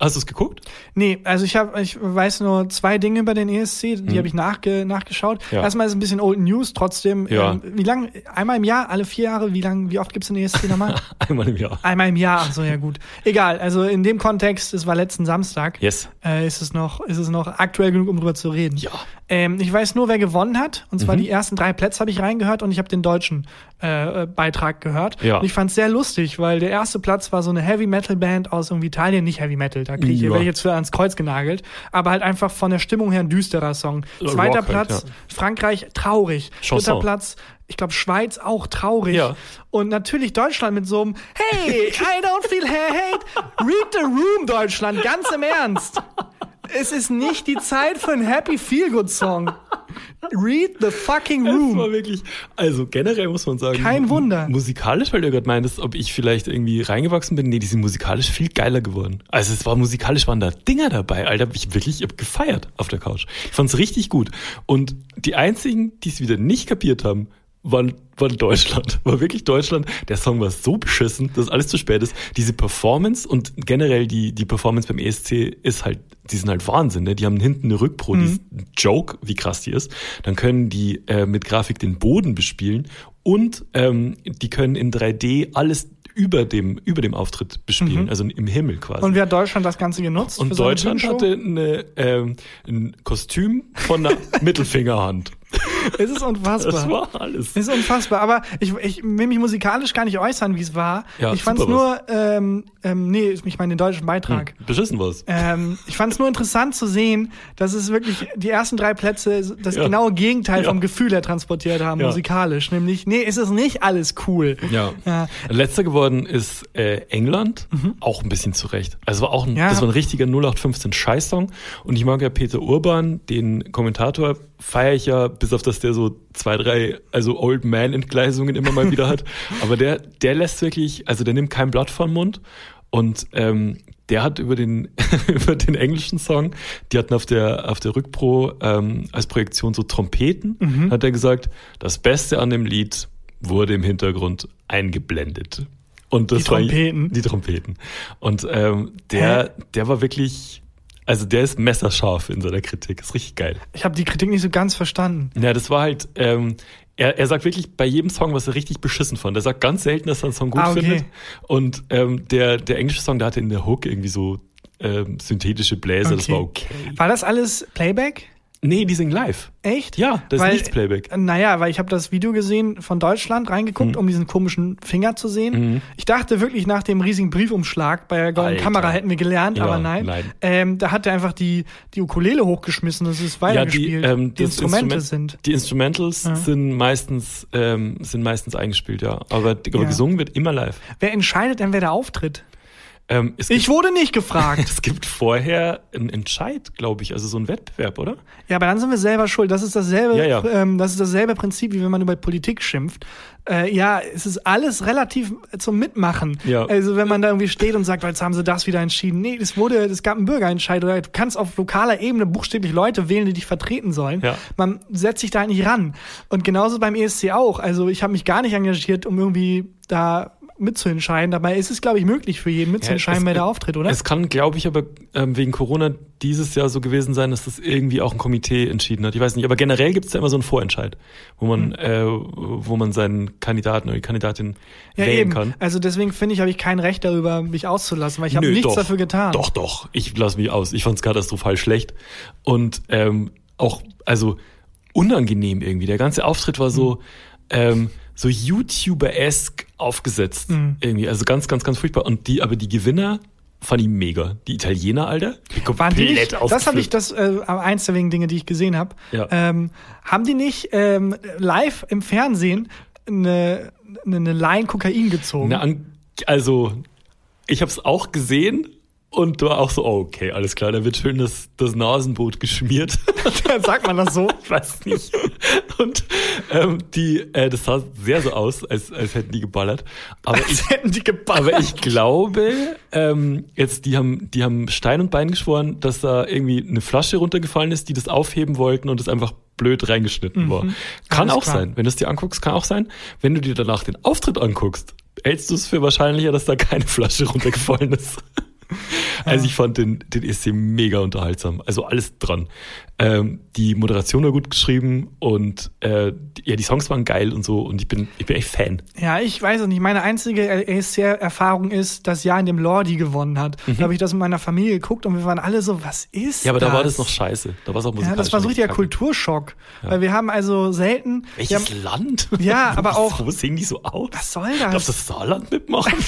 Hast du es geguckt? Nee, also ich habe, ich weiß nur zwei Dinge über den ESC, die hm. habe ich nachge, nachgeschaut. Ja. Erstmal ist es ein bisschen Old News, trotzdem. Ja. Ähm, wie lang? Einmal im Jahr, alle vier Jahre, wie lang, wie oft gibt's den ESC nochmal? *laughs* Einmal im Jahr. Einmal im Jahr, ach so ja gut. Egal, also in dem Kontext, es war letzten Samstag. Yes. Äh, ist es noch, ist es noch aktuell genug, um drüber zu reden. Ja. Ähm, ich weiß nur, wer gewonnen hat. Und zwar mhm. die ersten drei Plätze habe ich reingehört und ich habe den deutschen äh, äh, Beitrag gehört. Ja. Und ich fand es sehr lustig, weil der erste Platz war so eine Heavy Metal Band aus irgendwie Italien, nicht Heavy Metal, da kriege ich, ja. werde ich jetzt für ans Kreuz genagelt, aber halt einfach von der Stimmung her ein düsterer Song. Zweiter Rock Platz, halt, ja. Frankreich, traurig. Chanson. Dritter Platz, ich glaube, Schweiz auch traurig. Ja. Und natürlich Deutschland mit so einem Hey, I don't feel hate. Read the room, Deutschland, ganz im Ernst. Es ist nicht die Zeit für einen Happy Feel Good Song. Read the fucking room. Das war wirklich, also generell muss man sagen. Kein Wunder. Musikalisch, weil du gerade meintest, ob ich vielleicht irgendwie reingewachsen bin. Nee, die sind musikalisch viel geiler geworden. Also es war musikalisch, waren da Dinger dabei, Alter. Ich wirklich ich hab gefeiert auf der Couch. Ich fand's richtig gut. Und die einzigen, die es wieder nicht kapiert haben, war, war Deutschland, *laughs* war wirklich Deutschland. Der Song war so beschissen, dass alles zu spät ist. Diese Performance und generell die, die Performance beim ESC ist halt, die sind halt Wahnsinn. Ne? Die haben hinten eine Rückpro, mhm. die ist ein Joke, wie krass die ist. Dann können die äh, mit Grafik den Boden bespielen und ähm, die können in 3D alles über dem, über dem Auftritt bespielen, mhm. also im Himmel quasi. Und wie hat Deutschland das Ganze genutzt? Und Deutschland hatte eine, ähm, ein Kostüm von einer *laughs* Mittelfingerhand. *laughs* es ist unfassbar. Das war alles. Es ist unfassbar. Aber ich, ich will mich musikalisch gar nicht äußern, wie es war. Ja, ich fand es nur, ähm, ähm, nee, ich meine den deutschen Beitrag. Hm, beschissen was. Ähm, ich fand es nur interessant zu sehen, dass es wirklich die ersten drei Plätze das ja. genaue Gegenteil ja. vom Gefühl her transportiert haben, musikalisch. Nämlich, nee, es ist nicht alles cool. Ja. ja. Letzter geworden ist äh, England, mhm. auch ein bisschen zurecht. Also war auch ein, das war ein richtiger 0815 Scheißsong. Und ich mag ja Peter Urban, den Kommentator, feiere ich ja, bis auf dass der so zwei, drei, also Old Man-Entgleisungen immer mal wieder hat. *laughs* Aber der, der lässt wirklich, also der nimmt kein Blatt vom Mund. Und ähm, der hat über den, *laughs* über den englischen Song, die hatten auf der, auf der Rückpro ähm, als Projektion so Trompeten, mhm. hat er gesagt, das Beste an dem Lied wurde im Hintergrund eingeblendet. Und das die Trompeten. War, die Trompeten. Und ähm, der, der war wirklich also der ist messerscharf in seiner Kritik. Ist richtig geil. Ich habe die Kritik nicht so ganz verstanden. Ja, das war halt, ähm, er, er sagt wirklich bei jedem Song, was er richtig beschissen fand. Er sagt ganz selten, dass er einen Song gut ah, okay. findet. Und ähm, der, der englische Song, der hatte in der Hook irgendwie so ähm, synthetische Bläser, okay. das war okay. War das alles Playback? Nee, die singen live. Echt? Ja, das weil, ist nichts Playback. Naja, weil ich habe das Video gesehen von Deutschland reingeguckt, Mhm. um diesen komischen Finger zu sehen. Ich dachte wirklich nach dem riesigen Briefumschlag bei der Alter. Kamera hätten wir gelernt, Ja, aber nein. nein. Ähm, da hat er einfach die, die Ukulele hochgeschmissen es ist weitergespielt. ähm, die das Instrumente Instrument- sind. Die Instrumentals sind meistens ähm, sind meistens eingespielt, ja. Aber, aber Ja. gesungen wird immer live. Wer entscheidet denn, wer da auftritt? Ähm, Ich gibt, wurde nicht gefragt. *laughs* es gibt vorher einen Entscheid, glaube ich, also so ein Wettbewerb, oder? Ja, aber dann sind wir selber schuld. Das ist dasselbe, Ja, ja. Ähm, das ist dasselbe Prinzip, wie wenn man über Politik schimpft. Äh, ja, es ist alles relativ zum Mitmachen. Ja. Also wenn man da irgendwie steht und sagt, jetzt haben sie das wieder entschieden. Nee, es wurde, es gab einen Bürgerentscheid oder du kannst auf lokaler Ebene buchstäblich Leute wählen, die dich vertreten sollen. Ja. Man setzt sich da nicht ran. Und genauso beim ESC auch. Also ich habe mich gar nicht engagiert, um irgendwie da mitzuentscheiden. Dabei ist es, glaube ich, möglich für jeden mitzuentscheiden, es- wer da auftritt, oder? Es kann, glaube ich, aber ähm, wegen Corona dieses Jahr so gewesen sein, dass das irgendwie auch ein Komitee entschieden hat. Ich weiß nicht, aber generell gibt es ja immer so einen Vorentscheid, wo man, Hm. äh, wo man seinen Kandidaten oder die Kandidatin ja, wählen eben. kann. Also deswegen finde ich, habe ich kein Recht darüber, mich auszulassen, weil ich habe nichts doch. dafür getan. Doch, doch. Ich lasse mich aus. Ich fand es katastrophal schlecht. Und ähm, auch, also unangenehm irgendwie. Der ganze Auftritt war so, ähm, so YouTuber-esque aufgesetzt. Mhm. Irgendwie. Also ganz, ganz, ganz furchtbar. Und die, aber die Gewinner fand ich mega. Die Italiener, Alter. Die Waren die nicht, das habe ich, das äh, eins der wenigen Dinge, die ich gesehen habe. Ja. Ähm, haben die nicht ähm, live im Fernsehen eine, eine, eine Line Kokain gezogen? Na, also, ich habe es auch gesehen. Und war auch so, oh, okay, alles klar, da wird schön das, das Nasenboot geschmiert. *laughs* Sagt man das so? Ich weiß nicht. Und ähm, die, äh, das sah sehr so aus, als, als hätten die geballert. Aber ich, Als hätten die geballert. aber ich glaube, ähm, jetzt, die haben, die haben Stein und Bein geschworen, dass da irgendwie eine Flasche runtergefallen ist, die das aufheben wollten und es einfach blöd reingeschnitten war. Kann Mhm. Alles auch klar. sein. Wenn du es dir anguckst, kann auch sein. Wenn du dir danach den Auftritt anguckst, hältst du es für wahrscheinlicher, dass da keine Flasche runtergefallen ist. *laughs* Also ich fand den, den ESC mega unterhaltsam. Also alles dran. Ähm, die Moderation war gut geschrieben und äh, die, ja, die Songs waren geil und so und ich bin, ich bin echt Fan. Ja, ich weiß es nicht. Meine einzige ESC-Erfahrung ist das Jahr, in dem Lordi gewonnen hat. Da habe ich das mit meiner Familie geguckt und wir waren alle so, was ist Mhm. Ja, aber das? da war das noch scheiße. Da war es auch Ja, musikalisch das war so richtiger. Kulturschock. Weil wir haben also selten. Welches haben, Land? Ja, *laughs* aber auch- Wo sehen die so aus? was soll Darf das? das Saarland mitmachen? *laughs*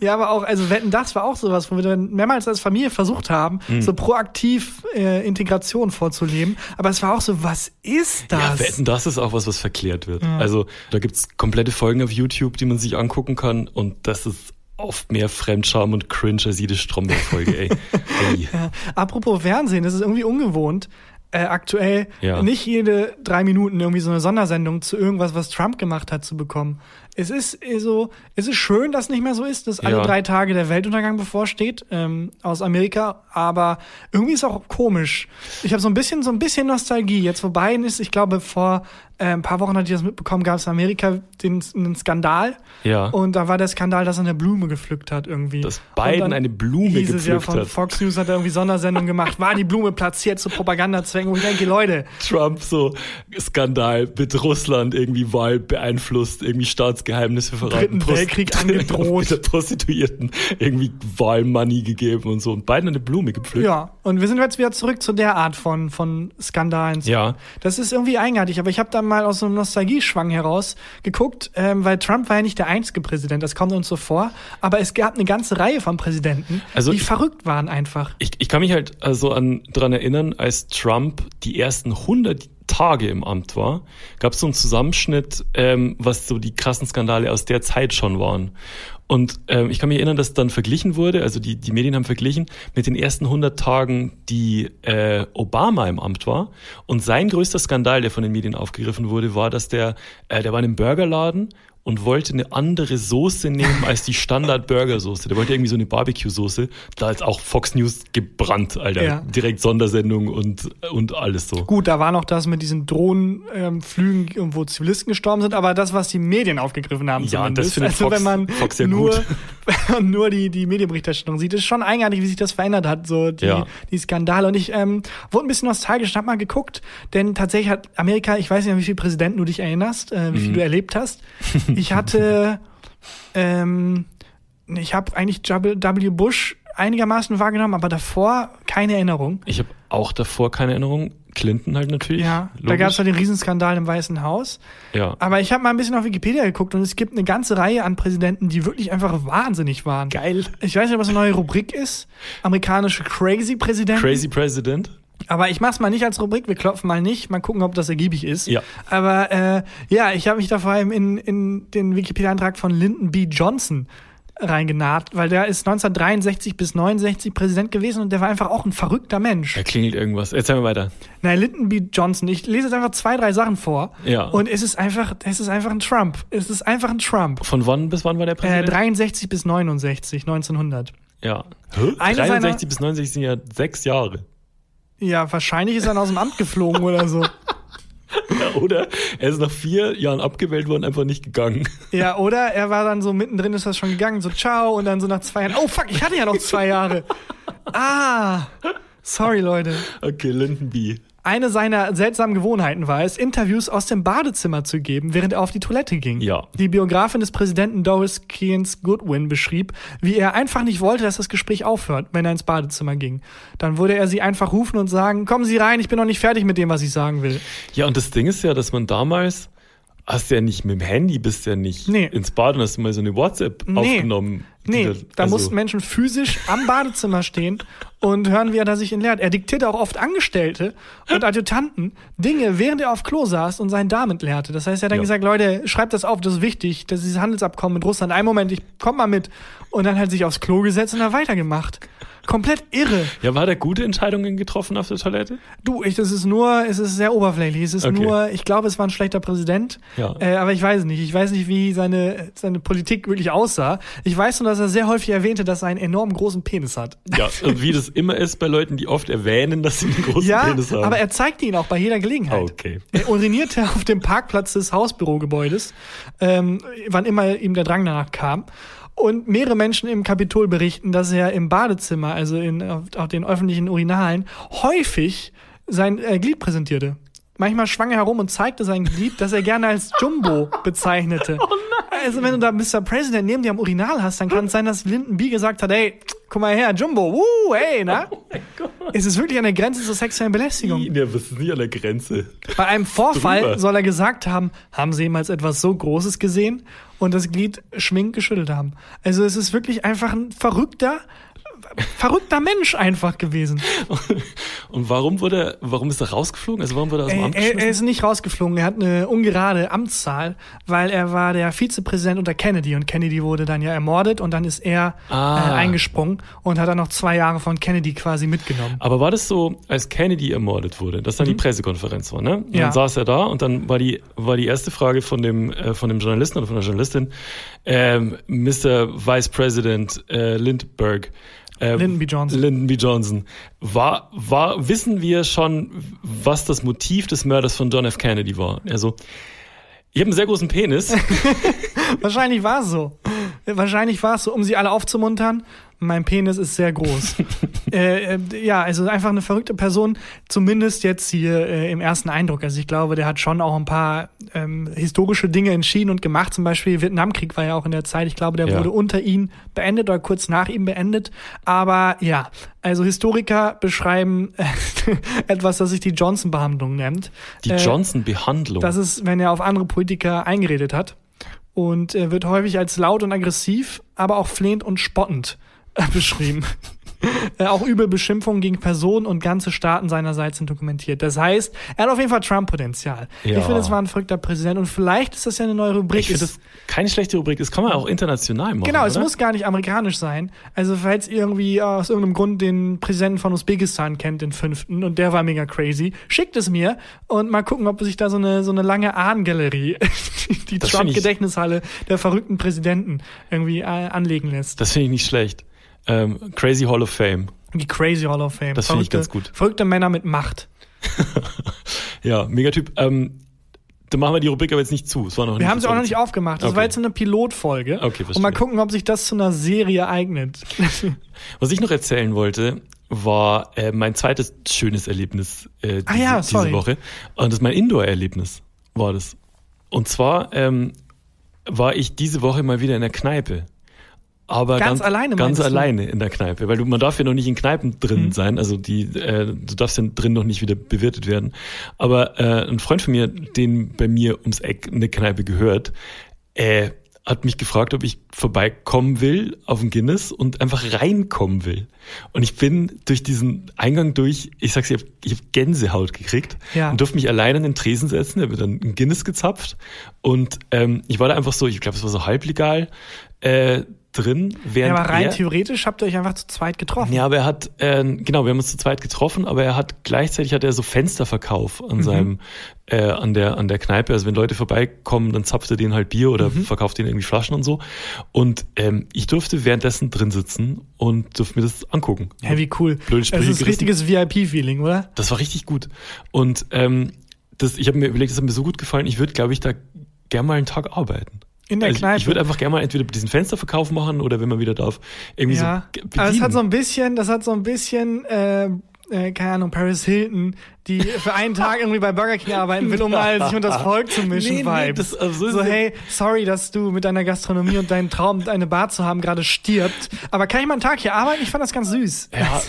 Ja, aber auch, also Wetten, das war auch sowas, wo wir dann mehrmals als Familie versucht haben, Mhm. so proaktiv äh, Integration vorzuleben. Aber es war auch so, was ist das? Ja, wetten, das ist auch was, was verklärt wird. Also da gibt's komplette Folgen auf YouTube, die man sich angucken kann und das ist oft mehr Fremdscham und Cringe als jede Stromberg-Folge, ey. *laughs* ey. Ja, apropos Fernsehen, das ist irgendwie ungewohnt. Äh, aktuell Ja. nicht jede drei Minuten irgendwie so eine Sondersendung zu irgendwas, was Trump gemacht hat, zu bekommen. Es ist äh, so, es ist schön, dass nicht mehr so ist, dass alle Ja. drei Tage der Weltuntergang bevorsteht ähm, aus Amerika, aber irgendwie ist auch komisch. Ich habe so ein bisschen, so ein bisschen Nostalgie. Jetzt Biden ist, ich glaube vor äh, ein paar Wochen hatte ich das mitbekommen, gab es in Amerika den, einen Skandal. Ja. Und da war der Skandal, dass er eine Blume gepflückt hat irgendwie. Dass Biden eine Blume hieß es ja gepflückt von hat. Fox News hat er irgendwie Sondersendung gemacht. War die Blume platziert zu Propagandazwecken? Und ich denke, Leute, Trump so Skandal mit Russland irgendwie Wahl beeinflusst, irgendwie Staatsgeheimnisse verraten. Dritten Prost- Weltkrieg *laughs* angedroht. *laughs* Mit der Prostituierten irgendwie Wahlmoney gegeben und so und Biden eine Blume gepflückt. ja. Und wir sind jetzt wieder zurück zu der Art von, von Skandalen. Ja. Das ist irgendwie eigenartig, aber ich habe da mal aus so einem Nostalgieschwang heraus geguckt, ähm, weil Trump war ja nicht der einzige Präsident, das kommt uns so vor, aber es gab eine ganze Reihe von Präsidenten, Also die ich- verrückt waren einfach. Ich, ich kann mich halt also an dran erinnern, als Trump die ersten 100 Tage im Amt war, gab es so einen Zusammenschnitt, ähm, was so die krassen Skandale aus der Zeit schon waren. Und ähm, ich kann mich erinnern, dass dann verglichen wurde, also die, die Medien haben verglichen mit den ersten 100 Tagen, die äh, Obama im Amt war. Und sein größter Skandal, der von den Medien aufgegriffen wurde, war, dass der, äh, der war in einem Burgerladen und wollte eine andere Soße nehmen als die Standard-Burger-Soße. Der wollte irgendwie so eine Barbecue-Soße. Da ist auch Fox News gebrannt, Alter. Ja. Direkt Sondersendung und, und alles so. Gut, da war noch das mit diesen Drohnenflügen, ähm, wo Zivilisten gestorben sind, aber das, was die Medien aufgegriffen haben, Ja, zumindest. das findet also Fox- wenn man Fox ja nur, gut. *laughs* wenn man nur die, die Medienberichterstattung sieht, ist schon eigenartig, wie sich das verändert hat, so die, Ja. die Skandale. Und ich ähm, wurde ein bisschen nostalgisch und hab mal geguckt, denn tatsächlich hat Amerika, ich weiß nicht, an wie viele Präsidenten du dich erinnerst, äh, wie viel Mhm. du erlebt hast. *laughs* Ich hatte, ähm, ich habe eigentlich W. Bush einigermaßen wahrgenommen, aber davor keine Erinnerung. Ich habe auch davor keine Erinnerung. Clinton halt natürlich. Ja, logisch. da gab es halt den Riesenskandal im Weißen Haus. Ja. Aber ich habe mal ein bisschen auf Wikipedia geguckt und es gibt eine ganze Reihe an Präsidenten, die wirklich einfach wahnsinnig waren. Geil. Ich weiß nicht, was eine neue Rubrik ist. Amerikanische Crazy Präsidenten. Crazy President. Aber ich mach's mal nicht als Rubrik, wir klopfen mal nicht, mal gucken, ob das ergiebig ist. Ja. Aber äh, ja, ich habe mich da vor allem in, in den Wikipedia-Eintrag von Lyndon B. Johnson reingenaht, weil der ist 1963 bis 69 Präsident gewesen und der war einfach auch ein verrückter Mensch. Da klingelt irgendwas. Erzähl mal weiter. Nein, Lyndon B. Johnson. Ich lese jetzt einfach zwei, drei Sachen vor. Ja. Und es ist einfach, es ist einfach ein Trump. Es ist einfach ein Trump. Von wann bis wann war der Präsident? Äh, 63 bis 69, 1900. Ja. Hä? 63 bis 69 sind ja sechs Jahre. Ja, wahrscheinlich ist er aus dem Amt geflogen oder so. Ja, oder er ist nach vier Jahren abgewählt worden, einfach nicht gegangen. Ja, oder er war dann so mittendrin, ist das schon gegangen, so ciao, und dann so nach zwei Jahren, oh fuck, ich hatte ja noch zwei Jahre. Ah, sorry Leute. Okay, Linden B. Eine seiner seltsamen Gewohnheiten war es, Interviews aus dem Badezimmer zu geben, während er auf die Toilette ging. Ja. Die Biografin des Präsidenten Doris Keynes Goodwin beschrieb, wie er einfach nicht wollte, dass das Gespräch aufhört, wenn er ins Badezimmer ging. Dann würde er sie einfach rufen und sagen, kommen Sie rein, ich bin noch nicht fertig mit dem, was ich sagen will. Ja, und das Ding ist ja, dass man damals hast ja nicht mit dem Handy, bist ja nicht nee. ins Bad und hast mal so eine WhatsApp nee. aufgenommen. Nee, da, da also mussten Menschen physisch am Badezimmer stehen und hören, wie er da sich entleert. Er diktierte auch oft Angestellte und Adjutanten Dinge, während er auf Klo saß und seinen Darm entleerte. Das heißt, er hat dann ja. gesagt, Leute, schreibt das auf, das ist wichtig, das ist dieses Handelsabkommen mit Russland. Einen Moment, ich komm mal mit. Und dann hat er sich aufs Klo gesetzt und da weitergemacht. Komplett irre. Ja, war der gute Entscheidungen getroffen auf der Toilette? Du, ich, das ist nur, es ist sehr oberflächlich. Es ist okay. nur, ich glaube, es war ein schlechter Präsident. Ja. Äh, aber ich weiß nicht. Ich weiß nicht, wie seine, seine Politik wirklich aussah. Ich weiß nur, dass er sehr häufig erwähnte, dass er einen enorm großen Penis hat. Ja, und wie das immer ist bei Leuten, die oft erwähnen, dass sie einen großen ja, Penis haben. aber er zeigte ihn auch bei jeder Gelegenheit. Okay. Er urinierte auf dem Parkplatz des Hausbürogebäudes, ähm, wann immer ihm der Drang danach kam. Und mehrere Menschen im Kapitol berichten, dass er im Badezimmer, also in, auf, auf den öffentlichen Urinalen, häufig sein äh, Glied präsentierte. Manchmal schwang er herum und zeigte sein Glied, das er gerne als Jumbo bezeichnete. *laughs* Oh also wenn du da Mr. President neben dir am Urinal hast, dann kann es sein, dass Linden B gesagt hat, hey, guck mal her, Jumbo, wuh, hey, na? Oh mein Gott. Es ist wirklich an der Grenze zur sexuellen Belästigung. Ja, was ist nicht an der Grenze? Bei einem Vorfall Drüber. soll er gesagt haben, haben Sie jemals etwas so Großes gesehen? Und das Glied schwingend geschüttelt haben. Also es ist wirklich einfach ein verrückter, verrückter Mensch einfach gewesen. *laughs* Und warum wurde, warum ist er rausgeflogen? Also warum wurde er aus dem Amt er, er ist nicht rausgeflogen. Er hat eine ungerade Amtszahl, weil er war der Vizepräsident unter Kennedy und Kennedy wurde dann ja ermordet und dann ist er ah. äh, eingesprungen und hat dann noch zwei Jahre von Kennedy quasi mitgenommen. Aber war das so, als Kennedy ermordet wurde, dass dann mhm. die Pressekonferenz war, ne? Und ja. Dann saß er da und dann war die, war die erste Frage von dem, äh, von dem Journalisten oder von der Journalistin, ähm, Mr. Vice President äh, Lindbergh, äh, Lyndon B. Johnson. Lyndon B. Johnson. War, war, wissen wir schon, was das Motiv des Mörders von John F. Kennedy war? Also, ich habe einen sehr großen Penis. *laughs* Wahrscheinlich war es so. Wahrscheinlich war es so, um sie alle aufzumuntern mein Penis ist sehr groß. *laughs* äh, äh, ja, also einfach eine verrückte Person, zumindest jetzt hier äh, im ersten Eindruck. Also ich glaube, der hat schon auch ein paar ähm, historische Dinge entschieden und gemacht. Zum Beispiel Vietnamkrieg war ja auch in der Zeit. Ich glaube, der ja. wurde unter ihm beendet oder kurz nach ihm beendet. Aber ja, also Historiker beschreiben äh, *laughs* etwas, das sich die Johnson-Behandlung nennt. Die äh, Johnson-Behandlung? Das ist, wenn er auf andere Politiker eingeredet hat und er wird häufig als laut und aggressiv, aber auch flehend und spottend *laughs* beschrieben. Äh, auch übel Beschimpfungen gegen Personen und ganze Staaten seinerseits sind dokumentiert. Das heißt, er hat auf jeden Fall Trump-Potenzial. Ja. Ich finde, es war ein verrückter Präsident und vielleicht ist das ja eine neue Rubrik. Ich finde das keine schlechte Rubrik. Das kann man auch international machen. Genau, oder? es muss gar nicht amerikanisch sein. Also, falls ihr irgendwie aus irgendeinem Grund den Präsidenten von Usbekistan kennt, den fünften, und der war mega crazy, schickt es mir und mal gucken, ob sich da so eine, so eine lange Ahnengalerie, *laughs* die Trump-Gedächtnishalle der verrückten Präsidenten irgendwie äh, anlegen lässt. Das finde ich nicht schlecht. Ähm, Crazy Hall of Fame. Die Crazy Hall of Fame. Das finde ich ganz gut. Verrückte Männer mit Macht. *laughs* ja, Megatyp. Ähm, dann machen wir die Rubrik aber jetzt nicht zu. Es war noch wir haben sie auch noch nicht aufgemacht. Das okay. war jetzt eine Pilotfolge. Okay, verstehe. Und mal gucken, ob sich das zu einer Serie eignet. *laughs* Was ich noch erzählen wollte, war äh, mein zweites schönes Erlebnis äh, diese, ah ja, diese Woche. Und das ist mein Indoor-Erlebnis, war das. Und zwar ähm, war ich diese Woche mal wieder in der Kneipe. Aber Ganz ganz, alleine, ganz alleine in der Kneipe, weil du, man darf ja noch nicht in Kneipen drin Mhm. sein, also die, äh, du darfst ja drin noch nicht wieder bewirtet werden. Aber äh, ein Freund von mir, den bei mir ums Eck eine Kneipe gehört, äh, hat mich gefragt, ob ich vorbeikommen will auf den Guinness und einfach reinkommen will. Und ich bin durch diesen Eingang durch, ich sag's dir, ich habe hab Gänsehaut gekriegt Ja. und durfte mich allein an den Tresen setzen. Da wird dann ein Guinness gezapft und ähm, ich war da einfach so, ich glaube, es war so halblegal äh, drin. Ja, aber rein er, theoretisch habt ihr euch einfach zu zweit getroffen. ja, aber er hat, äh, genau, wir haben uns zu zweit getroffen, aber er hat gleichzeitig hat er so Fensterverkauf Mhm. an seinem, äh, an der, an der Kneipe. Also wenn Leute vorbeikommen, dann zapft er denen halt Bier oder Mhm. verkauft denen irgendwie Flaschen und so. Und ähm, ich durfte währenddessen drin sitzen und durfte mir das angucken. Hey, wie cool. Blöde Das Sprüche ist gerissen. richtiges VIP-Feeling, oder? Das war richtig gut. Und ähm, das, ich habe mir überlegt, das hat mir so gut gefallen, ich würde, glaube ich, da gern mal einen Tag arbeiten. In der also Kneipe. Ich würde einfach gerne mal entweder diesen Fensterverkauf machen oder wenn man wieder darf, irgendwie ja. so Aber es hat so bedienen. ein bisschen, das hat so ein bisschen, äh, äh, keine Ahnung, Paris Hilton, die für einen Tag irgendwie bei Burger King arbeiten will, um mal sich unter das Volk zu mischen, Nee, nee, das- also so hey, sorry, dass du mit deiner Gastronomie und deinem Traum, eine Bar zu haben, gerade stirbt. Aber kann ich mal einen Tag hier arbeiten? Ich fand das ganz süß. Ja,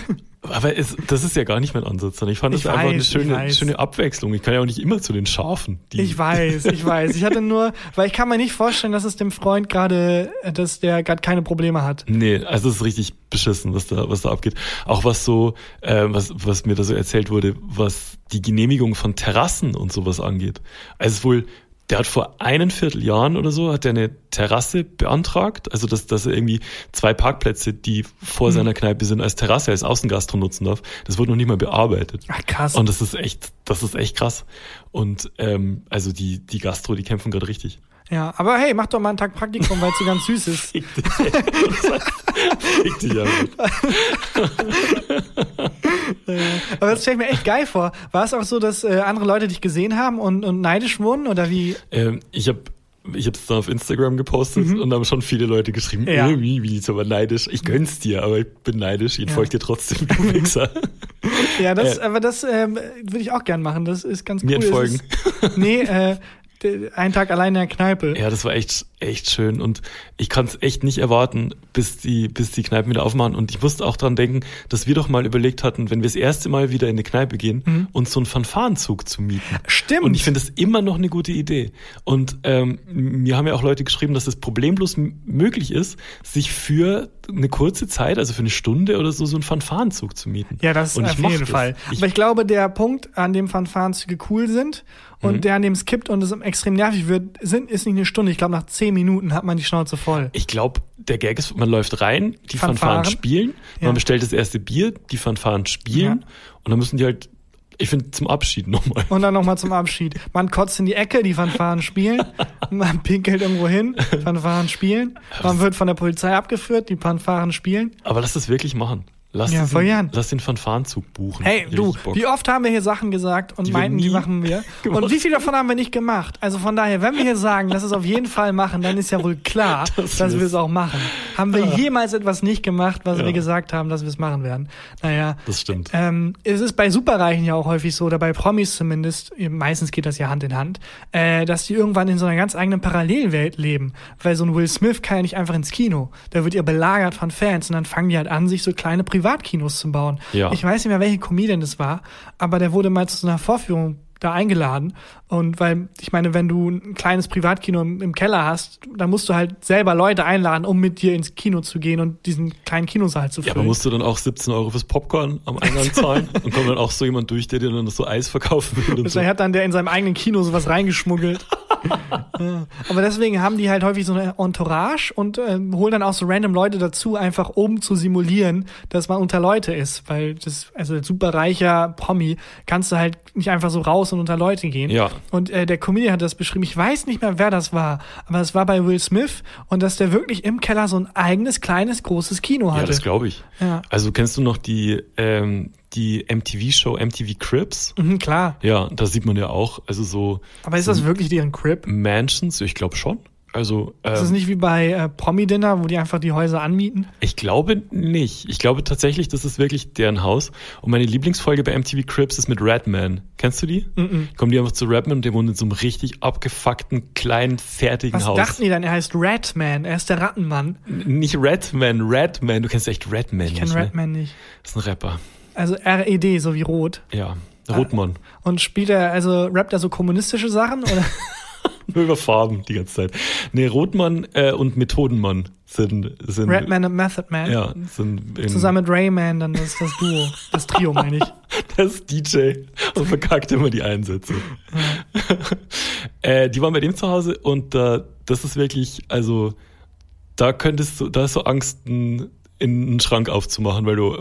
aber es, das ist ja gar nicht mein Ansatz, sondern ich fand das Ich einfach eine weiß, ich schöne, weiß. schöne Abwechslung. Ich kann ja auch nicht immer zu den Schafen. Die, Ich weiß, ich weiß. Ich hatte nur, weil ich kann mir nicht vorstellen, dass es dem Freund gerade, dass der gerade keine Probleme hat. Nee, also es ist richtig beschissen, was da, was da abgeht. Auch was so, äh, was, was mir da so erzählt wurde, was die Genehmigung von Terrassen und sowas angeht. Also wohl, der hat vor einem Vierteljahren oder so, hat er eine Terrasse beantragt, also dass, dass er irgendwie zwei Parkplätze, die vor seiner Kneipe sind, als Terrasse, als Außengastro nutzen darf. Das wurde noch nicht mal bearbeitet. Ach, krass. Und das ist echt, das ist echt krass. Und ähm, also die, die Gastro, die kämpfen gerade richtig. Ja, aber hey, mach doch mal einen Tag Praktikum, weil es so ganz süß ist. *laughs* Fick dich, Fick dich. *laughs* Aber das stelle ich mir echt geil vor. War es auch so, dass äh, andere Leute dich gesehen haben und, und neidisch wurden? Oder wie? Ähm, ich habe ich habe es dann auf Instagram gepostet und haben schon viele Leute geschrieben, Mhm. Ja. ja. wie, wie ist aber neidisch. Ich gönn's dir, aber ich bin neidisch. Ich Ja. folge dir trotzdem, du Wichser. *laughs* Ja, das, Äh. aber das ähm, würde ich auch gern machen. Das ist ganz cool. Mir entfolgen. Ist, nee, äh, d- ein Tag allein in der Kneipe. Ja, das war echt, echt schön und ich kann es echt nicht erwarten, bis die, bis die Kneipen wieder aufmachen. Und ich musste auch dran denken, dass wir doch mal überlegt hatten, wenn wir das erste Mal wieder in eine Kneipe gehen, uns so einen Fanfarenzug zu mieten. Mhm. Stimmt. Und ich finde das immer noch eine gute Idee. Und ähm, mir haben ja auch Leute geschrieben, dass es problemlos m- möglich ist, sich für eine kurze Zeit, also für eine Stunde oder so, so einen Fanfarenzug zu mieten. Ja, das ich auf jeden das. Fall. Ich, Aber ich glaube, der Punkt, an dem Fanfarenzüge cool sind und Mhm. der, an dem es kippt und es extrem nervig wird, sind, ist nicht eine Stunde. Ich glaube, nach zehn Minuten hat man die Schnauze voll. ich glaube, der Gag ist, man läuft rein, die Fanfaren. Fanfaren, spielen, Ja. man bestellt das erste Bier, die Fanfaren spielen Ja. und dann müssen die halt, ich finde, zum Abschied nochmal. Und dann nochmal zum Abschied. Man kotzt in die Ecke, die Fanfaren spielen. *laughs* Man pinkelt irgendwo hin, Fanfaren spielen. Man wird von der Polizei abgeführt, die Fanfaren spielen. Aber lass das wirklich machen. Lass, Ja, gern. diesen, lass den Fanfarenzug buchen. Hey, du, wie oft haben wir hier Sachen gesagt und Die meinten, die machen wir? *laughs* Und wie viel davon haben wir nicht gemacht? Also von daher, wenn wir hier sagen, lass es auf jeden Fall machen, dann ist ja wohl klar, *laughs* Dass dass wir es auch machen. Haben wir jemals etwas nicht gemacht, was Ja. wir gesagt haben, dass wir es machen werden? Naja. Das stimmt. Ähm, es ist bei Superreichen ja auch häufig so, oder bei Promis zumindest, meistens geht das ja Hand in Hand, äh, dass die irgendwann in so einer ganz eigenen Parallelwelt leben. Weil so ein Will Smith kann ja nicht einfach ins Kino. Da wird ja belagert von Fans und dann fangen die halt an, sich so kleine Privatkinos zu bauen. Ja. Ich weiß nicht mehr, welche Comedian das war, aber der wurde mal zu so einer Vorführung da eingeladen. Und weil, ich meine, wenn du ein kleines Privatkino im, im Keller hast, dann musst du halt selber Leute einladen, um mit dir ins Kino zu gehen und diesen kleinen Kinosaal zu Ja, füllen. aber musst du dann auch 17 Euro fürs Popcorn am Eingang zahlen? *laughs* und kommt dann auch so jemand durch, der dir dann so Eis verkaufen will und so. Vielleicht hat dann der in seinem eigenen Kino sowas reingeschmuggelt. *laughs* Aber deswegen haben die halt häufig so eine Entourage und ähm, holen dann auch so random Leute dazu, einfach um zu simulieren, dass man unter Leute ist. Weil das, also als super reicher Promi kannst du halt nicht einfach so raus und unter Leute gehen. Ja. Und äh, der Comedian hat das beschrieben. Ich weiß nicht mehr, wer das war, aber es war bei Will Smith und dass der wirklich im Keller so ein eigenes, kleines, großes Kino hatte. Ja, das glaube ich. Ja. Also kennst du noch die, ähm, die MTV-Show MTV Cribs? Mhm, klar. Ja, da sieht man ja auch, also so Aber ist das wirklich deren Crip? Mansions, ich glaube schon. Also Ist es ähm, nicht wie bei äh, Promi-Dinner, wo die einfach die Häuser anmieten? ich glaube nicht. Ich glaube tatsächlich, das ist wirklich deren Haus. Und meine Lieblingsfolge bei MTV Cribs ist mit Redman. Kennst du die? Kommen die einfach zu Redman und der wohnt in so einem richtig abgefuckten, kleinen, fertigen Was Haus. dachten die dann? Er heißt Ratman, er ist der Rattenmann. Nicht Redman, Redman. Du kennst echt Redman Ich nicht, kenne ne? Ratman nicht. Das ist ein Rapper. Also R-E-D, so wie rot. Ja. Rotmann. Und spielt er, also rappt er so kommunistische Sachen? Oder? *laughs* Nur über Farben die ganze Zeit. Nee, Rotmann äh, und Methodenmann sind, sind Ratman und Method Man? ja, sind in, Zusammen mit Rayman, dann ist das Duo. Das Trio, meine ich. *laughs* Das DJ und verkackt immer die Einsätze. äh, die waren bei dem zu Hause und äh, das ist wirklich, also da könntest du, da hast du Angst, einen, in einen Schrank aufzumachen, weil du äh,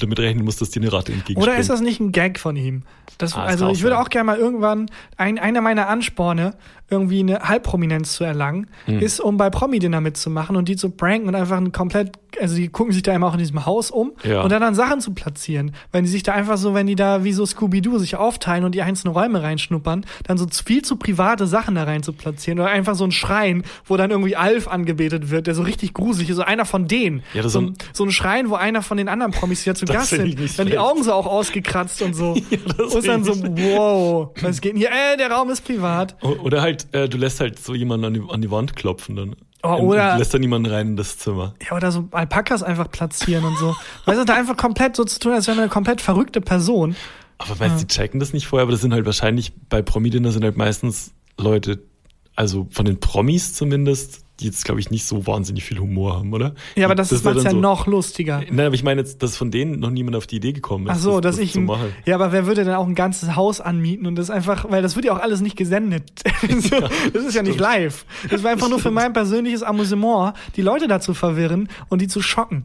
damit rechnen musst, dass dir eine Ratte entgegenspringt. Oder ist das nicht ein Gag von ihm? Das, Ah, also ich würde sein. auch gerne mal irgendwann, ein, einer meiner Ansporne, irgendwie eine Halbprominenz zu erlangen, Hm. ist, um bei Promi-Dinner mitzumachen und die zu pranken und einfach ein komplett, also die gucken sich da immer auch in diesem Haus um Ja. und dann, dann Sachen zu platzieren. Wenn die sich da einfach so, wenn die da wie so Scooby-Doo sich aufteilen und die einzelnen Räume reinschnuppern, dann so viel zu private Sachen da rein zu platzieren oder einfach so ein Schrein, wo dann irgendwie Alf angebetet wird, der so richtig gruselig ist, so einer von denen. Ja, das so, ist ein, so ein Schrein, wo einer von den anderen Promis ja zu Das Gast sind. Dann die. Augen so auch ausgekratzt und so. *laughs* das und dann so, wow, was geht denn hier? Äh, der Raum ist privat. Oder halt, äh, du lässt halt so jemanden an die, an die Wand klopfen dann. Oh, Und oder- lässt dann niemanden rein in das Zimmer. Ja, oder so Alpakas einfach platzieren und so. Weißt du, da einfach komplett so zu tun, als wäre man eine komplett verrückte Person. Aber meinst du, die checken das nicht vorher? Aber das sind halt wahrscheinlich, bei Promi-Dinner sind halt meistens Leute, also von den Promis zumindest, die jetzt, glaube ich, nicht so wahnsinnig viel Humor haben, oder? Ja, aber das, wär macht's ja dann so- noch lustiger. Nein, aber ich meine jetzt, dass von denen noch niemand auf die Idee gekommen ist. Ach so, das, dass ich zu machen. ja, aber wer würde denn auch ein ganzes Haus anmieten und das einfach, weil das wird ja auch alles nicht gesendet. *laughs* so, das ist ja nicht live. Das war einfach nur für mein persönliches Amüsement, die Leute dazu verwirren und die zu schocken.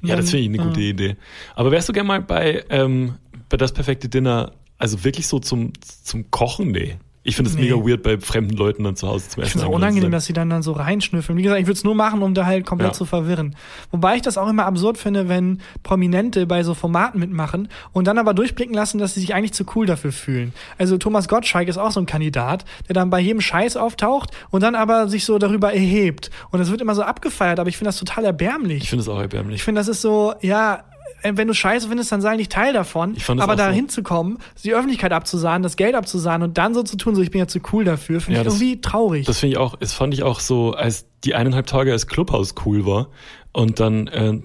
Und Ja, dann- das finde ich eine gute Idee. Aber wärst du gerne mal bei, ähm, bei das perfekte Dinner, also wirklich so zum, zum Kochen? Nee. Ich finde es Nee. mega weird, bei fremden Leuten dann zu Hause Ich Essen finde es auch zu unangenehm, dass sie dann, dann so reinschnüffeln. Wie gesagt, ich würde es nur machen, um da halt komplett Ja. zu verwirren. Wobei ich das auch immer absurd finde, wenn Prominente bei so Formaten mitmachen und dann aber durchblicken lassen, dass sie sich eigentlich zu cool dafür fühlen. Also Thomas Gottschalk ist auch so ein Kandidat, der dann bei jedem Scheiß auftaucht und dann aber sich so darüber erhebt. Und das wird immer so abgefeiert, aber ich finde das total erbärmlich. Ich finde es auch Ich erbärmlich. finde, das ist so, ja, wenn du Scheiße findest, dann sei nicht Teil davon. Ich fand das aber da so. hinzukommen, die Öffentlichkeit abzusahnen, das Geld abzusahnen und dann so zu tun, so ich bin ja zu cool dafür, finde Ja, ich das- irgendwie traurig. Das finde ich auch, es fand ich auch so, als die eineinhalb Tage als Clubhaus cool war und dann äh,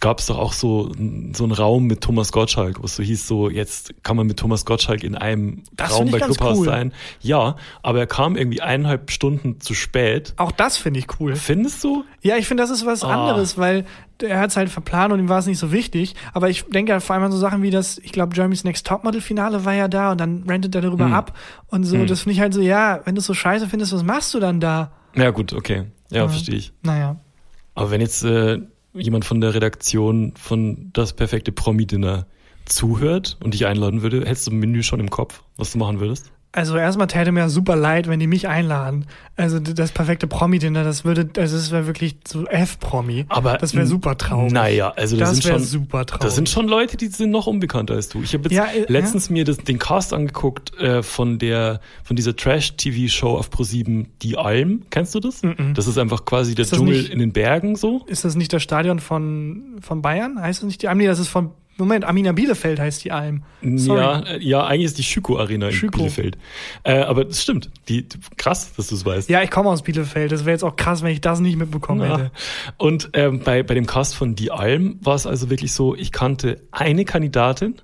gab es doch auch so, so einen Raum mit Thomas Gottschalk, wo es so hieß, so jetzt kann man mit Thomas Gottschalk in einem Das Raum bei ganz Clubhaus cool. sein. Ja, aber er kam irgendwie eineinhalb Stunden zu spät. Auch das finde ich cool. Findest du? Ja, ich finde, das ist was Ah. anderes, weil er hat es halt verplant und ihm war es nicht so wichtig. Aber ich denke vor allem an so Sachen wie das, ich glaube, Jeremy's Next Topmodel-Finale war ja da und dann rentet er darüber Hm. ab. Und so, das finde ich halt so, ja, wenn du es so scheiße findest, was machst du dann da? Ja gut, okay. Ja, verstehe ich. Naja. Aber wenn jetzt äh, jemand von der Redaktion von das perfekte Promi-Dinner zuhört und dich einladen würde, hättest du ein Menü schon im Kopf, was du machen würdest? Also erstmal täte mir super leid, wenn die mich einladen. Also das perfekte Promi-Dinner, das würde, also das wäre wirklich so F-Promi. Aber das wäre super traurig. Naja, also das, Das sind schon super traurig. Das sind schon Leute, die sind noch unbekannter als du. Ich habe jetzt Ja, äh, letztens mir das, den Cast angeguckt äh, von der von dieser Trash-TV-Show auf Pro7 Die Alm. Kennst du das? Das ist einfach quasi der Dschungel nicht- in den Bergen so. Ist das nicht das Stadion von, von Bayern? Heißt das nicht die Alm? Nee, das ist von, Moment, Amina Bielefeld heißt die Alm. Sorry. Ja, äh, ja, eigentlich ist die Schüko Arena in Schüko. Bielefeld. Äh, aber das stimmt. Die, krass, dass du es weißt. Ja, ich komme aus Bielefeld. Das wäre jetzt auch krass, wenn ich das nicht mitbekommen Ja. hätte. Und ähm, bei, bei dem Cast von Die Alm war es also wirklich so, ich kannte eine Kandidatin,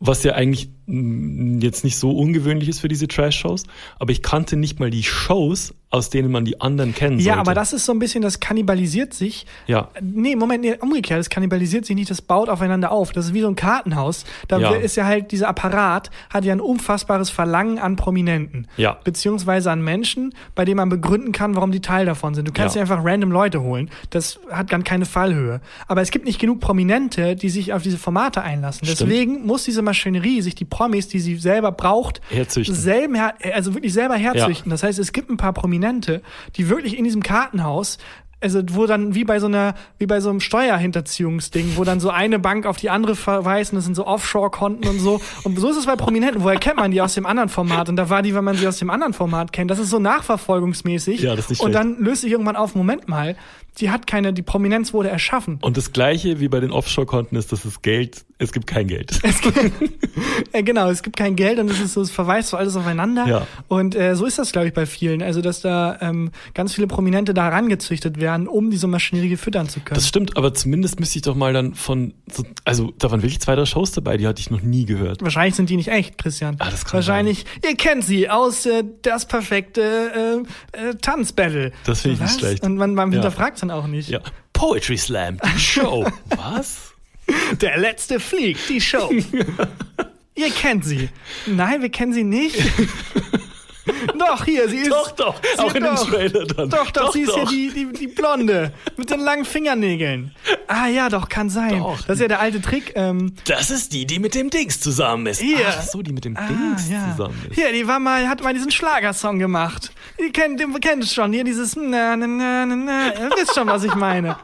was ja eigentlich jetzt nicht so ungewöhnlich ist für diese Trash-Shows, aber ich kannte nicht mal die Shows, aus denen man die anderen kennen Ja, sollte. aber das ist so ein bisschen, das kannibalisiert sich. Ja. Nee, Moment, nee, umgekehrt, das kannibalisiert sich nicht, das baut aufeinander auf. Das ist wie so ein Kartenhaus. Da Ja. ist ja halt, dieser Apparat hat ja ein unfassbares Verlangen an Prominenten. Ja. Beziehungsweise an Menschen, bei denen man begründen kann, warum die Teil davon sind. Du kannst Ja. nicht einfach random Leute holen. Das hat dann keine Fallhöhe. Aber es gibt nicht genug Prominente, die sich auf diese Formate einlassen. Stimmt. Deswegen muss diese Maschinerie sich die Promis, die sie selber braucht, Herzüchten. selben also wirklich selber herzüchten. Das heißt, es gibt ein paar Prominente, die wirklich in diesem Kartenhaus also wo dann wie bei so einer, wie bei so einem Steuerhinterziehungsding, wo dann so eine Bank auf die andere verweisen, das sind so Offshore-Konten und so. Und so ist es bei Prominenten. Woher kennt man die aus dem anderen Format? Und da war die, wenn man sie aus dem anderen Format kennt. Das ist so nachverfolgungsmäßig. Ja, das ist nicht Und schlecht. dann löst sich irgendwann auf, Moment mal, die hat keine, die Prominenz wurde erschaffen. Und das gleiche wie bei den Offshore-Konten ist, dass das Geld, es gibt kein Geld. *laughs* Ja, genau, es gibt kein Geld und es ist so, es verweist so alles aufeinander. Ja. Und äh, so ist das, glaube ich, bei vielen. Also, dass da ähm, ganz viele Prominente da herangezüchtet werden, um diese Maschinerie füttern zu können. Das stimmt, aber zumindest müsste ich doch mal dann von, so, also da waren wirklich zwei, drei Shows dabei, die hatte ich noch nie gehört. Wahrscheinlich sind die nicht echt, Christian. Ah, das kann Wahrscheinlich, ihr kennt sie aus äh, das perfekte äh, äh, Tanzbattle. Das finde ich nicht Was? schlecht. Und man, man Ja. hinterfragt dann auch nicht. Ja. Poetry Slam, die Show. *laughs* Was? Der letzte fliegt, die Show. *laughs* ihr kennt sie. Nein, wir kennen sie nicht. *laughs* doch, hier, sie ist. Doch, doch, sie auch in dem doch. Trailer dann. Doch, doch, sie ist doch. ja die, die, die Blonde mit den langen Fingernägeln. Ah ja, doch, kann sein. Doch. Das ist ja der alte Trick. Ähm, Das ist die, die mit dem Dings zusammen ist. Hier. Ach so, die mit dem ah, Dings ja. zusammen ist. Hier, die war mal, hat mal diesen Schlagersong gemacht. Ihr kennt, ihr kennt es schon. Hier dieses na, na, na, na, na. Ihr wisst schon, was ich meine.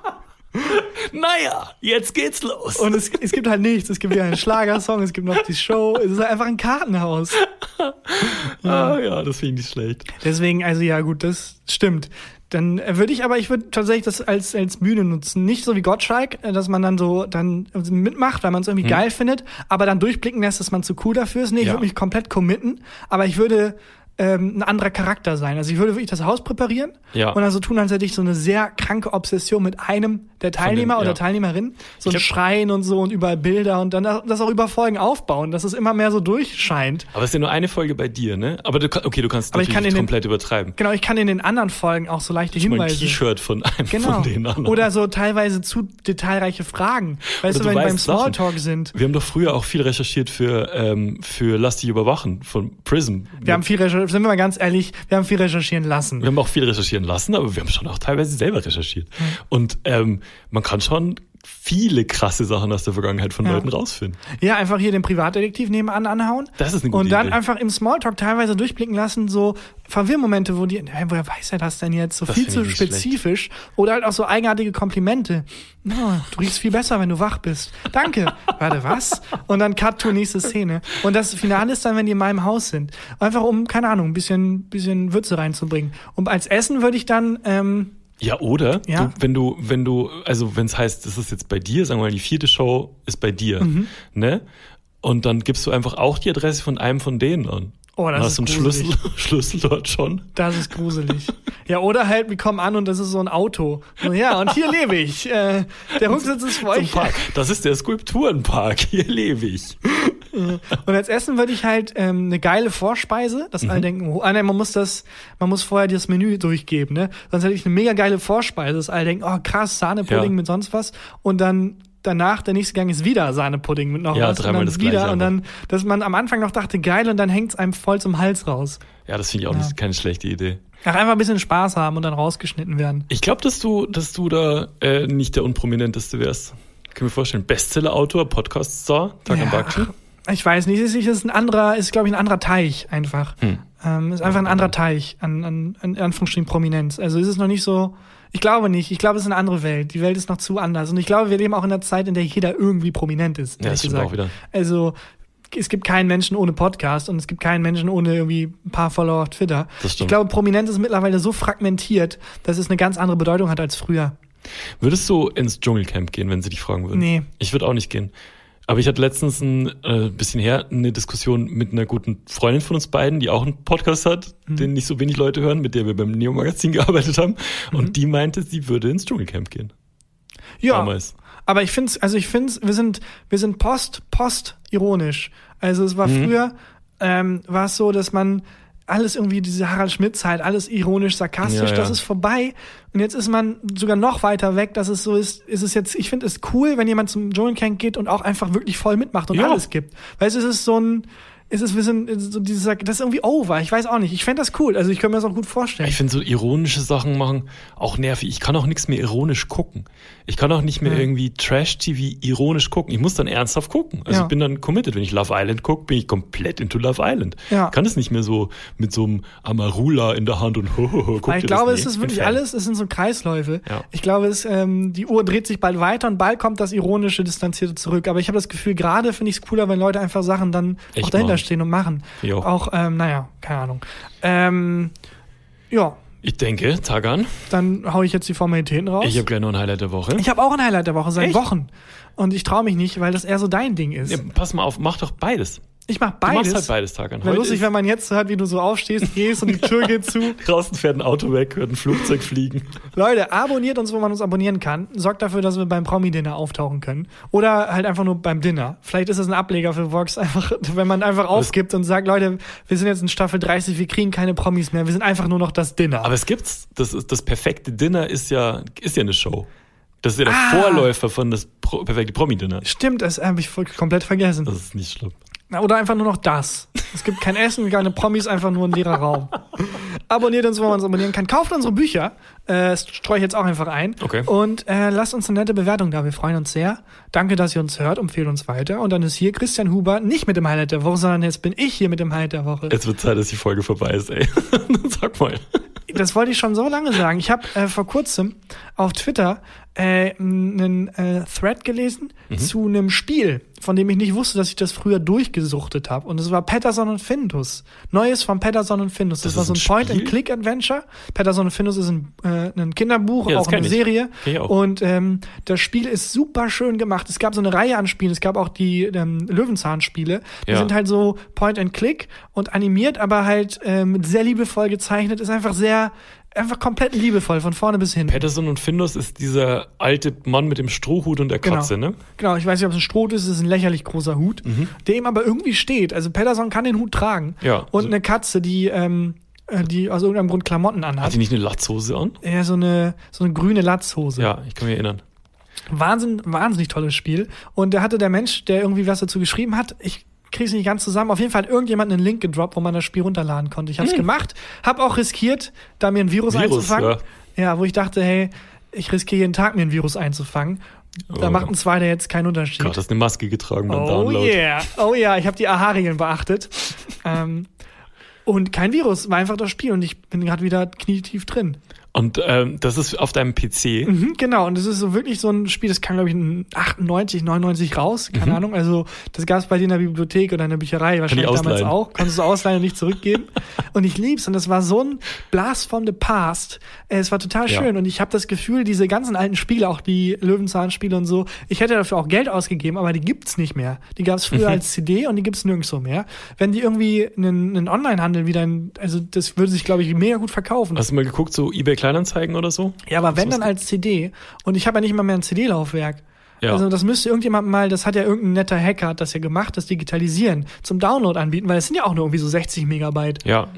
*laughs* Naja, jetzt geht's los. Und es, es gibt halt nichts. Es gibt ja einen Schlagersong, es gibt noch die Show. Es ist halt einfach ein Kartenhaus. *laughs* ah, ja, das finde ich nicht schlecht. Deswegen, also ja, gut, das stimmt. Dann äh, würde ich aber, ich würde tatsächlich das als, als Bühne nutzen. Nicht so wie Gottschalk, äh, dass man dann so dann mitmacht, weil man es irgendwie geil findet, aber dann durchblicken lässt, dass man zu cool dafür ist. Nee, ich Ja. würde mich komplett committen, aber ich würde ähm, ein anderer Charakter sein. Also ich würde wirklich das Haus präparieren Ja. und dann so tun, als hätte ich so eine sehr kranke Obsession mit einem der Teilnehmer oder ja. Teilnehmerin. So ein Schreien und so und überall Bilder und dann das auch über Folgen aufbauen, dass es immer mehr so durchscheint. Aber es ist ja nur eine Folge bei dir, ne? Aber du, okay, du kannst Aber ich kann in den- komplett übertreiben. Genau, ich kann in den anderen Folgen auch so leichte ein Hinweise. T-Shirt von einem Genau. von den anderen. Oder so teilweise zu detailreiche Fragen. Weißt Oder du, wenn wir beim. Smalltalk sind. Wir haben doch früher auch viel recherchiert für, ähm, für Lass dich überwachen von Prism. Wir haben viel recherchiert, sind wir mal ganz ehrlich, wir haben viel recherchieren lassen. Wir haben auch viel recherchieren lassen, aber wir haben schon auch teilweise selber recherchiert. Und ähm, man kann schon viele krasse Sachen aus der Vergangenheit von Ja. Leuten rausfinden. Ja, einfach hier den Privatdetektiv nebenan anhauen. Das ist eine gute Und dann Idee. einfach im Smalltalk teilweise durchblicken lassen, so Verwirrmomente, wo die, hä, woher weiß er das denn jetzt? So Das viel zu nicht schlecht. spezifisch. Oder halt auch so eigenartige Komplimente. Na, du riechst viel besser, wenn du wach bist. Danke. *laughs* Warte, was? Und dann Cut to nächste Szene. Und das Finale ist dann, wenn die in meinem Haus sind. Einfach um, keine Ahnung, ein bisschen, bisschen Würze reinzubringen. Und als Essen würde ich dann, ähm, Ja, oder Ja. Du, wenn du, wenn du, also wenn es heißt, das ist jetzt bei dir, sagen wir mal, die vierte Show ist bei dir, Mhm. ne? Und dann gibst du einfach auch die Adresse von einem von denen an. Oh, das Dann ist hast du einen gruselig. Schlüssel, *laughs* Schlüssel dort schon. Das ist gruselig. ja, oder halt, wir kommen an und das ist so ein Auto. So, ja, und hier lebe ich. Äh, der Rücksitz ist für euch. Das ist der Skulpturenpark. Hier lebe ich. *laughs* Und als Essen würde ich halt ähm, eine geile Vorspeise, dass Mhm. alle denken, oh, ah, nein, man muss das, man muss vorher das Menü durchgeben, ne? Sonst hätte ich eine mega geile Vorspeise, dass alle denken, oh krass, Sahnepudding Ja. mit sonst was. Und dann danach, der nächste Gang ist wieder Sahnepudding mit noch Ja, was. Und dreimal dann das Gleiche wieder. Und einfach. dann, dass man am Anfang noch dachte, geil, und dann hängt's einem voll zum Hals raus. Ja, das finde ich auch nicht keine schlechte Idee. Ach, einfach ein bisschen Spaß haben und dann rausgeschnitten werden. Ich glaube, dass du, dass du da äh, nicht der unprominenteste wärst. Kann mir vorstellen. Bestseller-Autor, Podcast-Star, Takan Ja. Ich weiß nicht, es ist, ein anderer, ist glaube ich ein anderer Teich einfach. Hm. Ähm, ist einfach ein anderer Teich an, an, an Anführungsstrichen Prominenz. Also ist es noch nicht so. Ich glaube nicht. Ich glaube, es ist eine andere Welt. Die Welt ist noch zu anders. Und ich glaube, wir leben auch in einer Zeit, in der jeder irgendwie prominent ist. Ja, das stimmt gesagt. auch wieder. Also es gibt keinen Menschen ohne Podcast und es gibt keinen Menschen ohne irgendwie ein paar Follower auf Twitter. Das stimmt. Ich glaube, Prominenz ist mittlerweile so fragmentiert, dass es eine ganz andere Bedeutung hat als früher. Würdest du ins Dschungelcamp gehen, wenn sie dich fragen würden? Nee. Ich würde auch nicht gehen. Aber ich hatte letztens ein äh, bisschen her eine Diskussion mit einer guten Freundin von uns beiden, die auch einen Podcast hat, Mhm. den nicht so wenig Leute hören, mit der wir beim Neo-Magazin *laughs* gearbeitet haben. Mhm. Und die meinte, sie würde ins Dschungelcamp gehen. Ja. Damals. Aber ich finde also ich finde wir sind, wir sind post, post ironisch. Also es war Mhm. früher, ähm, war es so, dass man alles irgendwie, diese Harald Schmidt-Zeit, alles ironisch, sarkastisch, Ja, das ja. ist vorbei. Und jetzt ist man sogar noch weiter weg, dass es so ist, ist es jetzt, ich finde es cool, wenn jemand zum Dschungelcamp geht und auch einfach wirklich voll mitmacht und Ja. alles gibt. Du, es ist so ein, ist es, wir sind so dieser, das ist irgendwie over. Ich weiß auch nicht. Ich fände das cool. Also ich könnte mir das auch gut vorstellen. Ich finde so ironische Sachen machen auch nervig. Ich kann auch nichts mehr ironisch gucken. Ich kann auch nicht mehr Ja. irgendwie Trash-TV ironisch gucken. Ich muss dann ernsthaft gucken. Also Ja. ich bin dann committed. Wenn ich Love Island gucke, bin ich komplett into Love Island. Ja. Ich kann es nicht mehr so mit so einem Amarula in der Hand und ho, ho, ho, guck ich glaube, es ist wirklich alles, es sind so Kreisläufe. Ja. Ich glaube, es, ähm, die Uhr dreht sich bald weiter und bald kommt das ironische, distanzierte zurück. Aber ich habe das Gefühl, gerade finde ich es cooler, wenn Leute einfach Sachen dann Echt auch dahinter machen. Stehen und machen. Ich auch. Auch, ähm, naja, keine Ahnung. Ähm, ja, Ich denke, Tagan, dann hau ich jetzt die Formalitäten raus. ich habe gleich noch ein Highlight der Woche. Ich habe auch ein Highlight der Woche seit Echt? Wochen. Und ich traue mich nicht, weil das eher so dein Ding ist. Ja, pass mal auf, mach doch beides. Ich mach Du beides. machst halt beides, Tagan. Wäre Heute lustig, wenn man jetzt hört, wie du so aufstehst, gehst und die Tür geht zu. *laughs* Draußen fährt ein Auto weg, hört ein Flugzeug fliegen. Leute, abonniert uns, wo man uns abonnieren kann. Sorgt dafür, dass wir beim Promi-Dinner auftauchen können. Oder halt einfach nur beim Dinner. Vielleicht ist es ein Ableger für Vox, *laughs* einfach, wenn man einfach aufgibt und sagt, Leute, wir sind jetzt in Staffel 30, wir kriegen keine Promis mehr, wir sind einfach nur noch das Dinner. Aber es gibt's. Das, ist, das perfekte Dinner ist ja, ist ja eine Show. Das ist ja der Ah. Vorläufer von das perfekte Promi-Dinner. Stimmt, das habe ich voll- komplett vergessen. Das ist nicht schlimm. Na, Oder einfach nur noch das. Es gibt kein Essen, keine Promis, einfach nur ein leerer Raum. Abonniert uns, wo man uns abonnieren kann. Kauft unsere Bücher. Äh, das streue ich jetzt auch einfach ein. Okay. Und äh, lasst uns eine nette Bewertung da. Wir freuen uns sehr. Danke, dass ihr uns hört. Empfehlt uns weiter. Und dann ist hier Christian Huber nicht mit dem Highlight der Woche, sondern jetzt bin ich hier mit dem Highlight der Woche. Es wird Zeit, dass die Folge vorbei ist, ey. *laughs* Sag mal. Das wollte ich schon so lange sagen. Ich habe äh, vor kurzem auf Twitter äh, einen äh, Thread gelesen Mhm. zu einem Spiel, von dem ich nicht wusste, dass ich das früher durchgesuchtet habe. Und es war Patterson und Findus. Neues von Patterson und Findus. Das, Das war so ein ein? Point-and-Click-Adventure. Patterson und Findus ist ein, äh, ein Kinderbuch, Ja, auch eine ich. Serie. Auch. Und ähm, das Spiel ist super schön gemacht. Es gab so eine Reihe an Spielen. Es gab auch die ähm, Löwenzahn-Spiele. Die Ja. sind halt so Point-and-Click und animiert, aber halt ähm, sehr liebevoll gezeichnet. Ist einfach sehr, einfach komplett liebevoll, von vorne bis hin. Patterson und Findus ist dieser alte Mann mit dem Strohhut und der Genau. Katze, ne? Genau, ich weiß nicht, ob es ein Stroh ist, es ist ein lächerlich großer Hut, der ihm aber irgendwie steht. Also Patterson kann den Hut tragen. Ja. Und eine Katze, die, ähm, äh, die aus irgendeinem Grund Klamotten Hat anhat. die nicht eine Latzhose an? Ja, so eine, so eine grüne Latzhose. Ja, ich kann mich erinnern. Wahnsinn, wahnsinnig tolles Spiel. Und da hatte der Mensch, der irgendwie was dazu geschrieben hat, ich krieg's nicht ganz zusammen. Auf jeden Fall hat irgendjemand einen Link gedroppt, wo man das Spiel runterladen konnte. Ich habe es gemacht, habe auch riskiert, da mir ein Virus, Hm. Virus, einzufangen. Ja. wo ich dachte, hey, ich riskiere jeden Tag mir ein Virus einzufangen. Da Oh. macht ein zweiter jetzt keinen Unterschied. Gerade hast eine Maske getragen beim Oh Download. yeah, oh yeah, ich habe die AHA-Regeln beachtet. ähm, und kein Virus, war einfach das Spiel und ich bin gerade wieder knietief drin. Und ähm, das ist auf deinem PC. Mhm, genau, und das ist so wirklich so ein Spiel, das kam, glaube ich, in 98, 99 raus, keine Ahnung. Also, das gab es bei dir in der Bibliothek oder in der Bücherei wahrscheinlich ich damals auch. Konntest du ausleihen und nicht zurückgeben. *laughs* und ich lieb's und das war so ein Blast from the Past. Äh, Es war total Ja. schön und ich habe das Gefühl, diese ganzen alten Spiele, auch die Löwenzahn-Spiele und so, ich hätte dafür auch Geld ausgegeben, aber die gibt's nicht mehr. Die gab's früher Mhm. als CD und die gibt's nirgendwo mehr. Wenn die irgendwie einen, einen Online-Handel wieder, in, also das würde sich, glaube ich, mega gut verkaufen. Hast du mal geguckt, so eBay Kleinanzeigen oder so? Ja, aber wenn dann als CD und ich habe ja nicht mal mehr ein CD-Laufwerk. Ja. Also das müsste irgendjemand mal, das hat ja irgendein netter Hacker hat das ja gemacht, das digitalisieren, zum Download anbieten, weil es sind ja auch nur irgendwie so 60 Megabyte. Ja.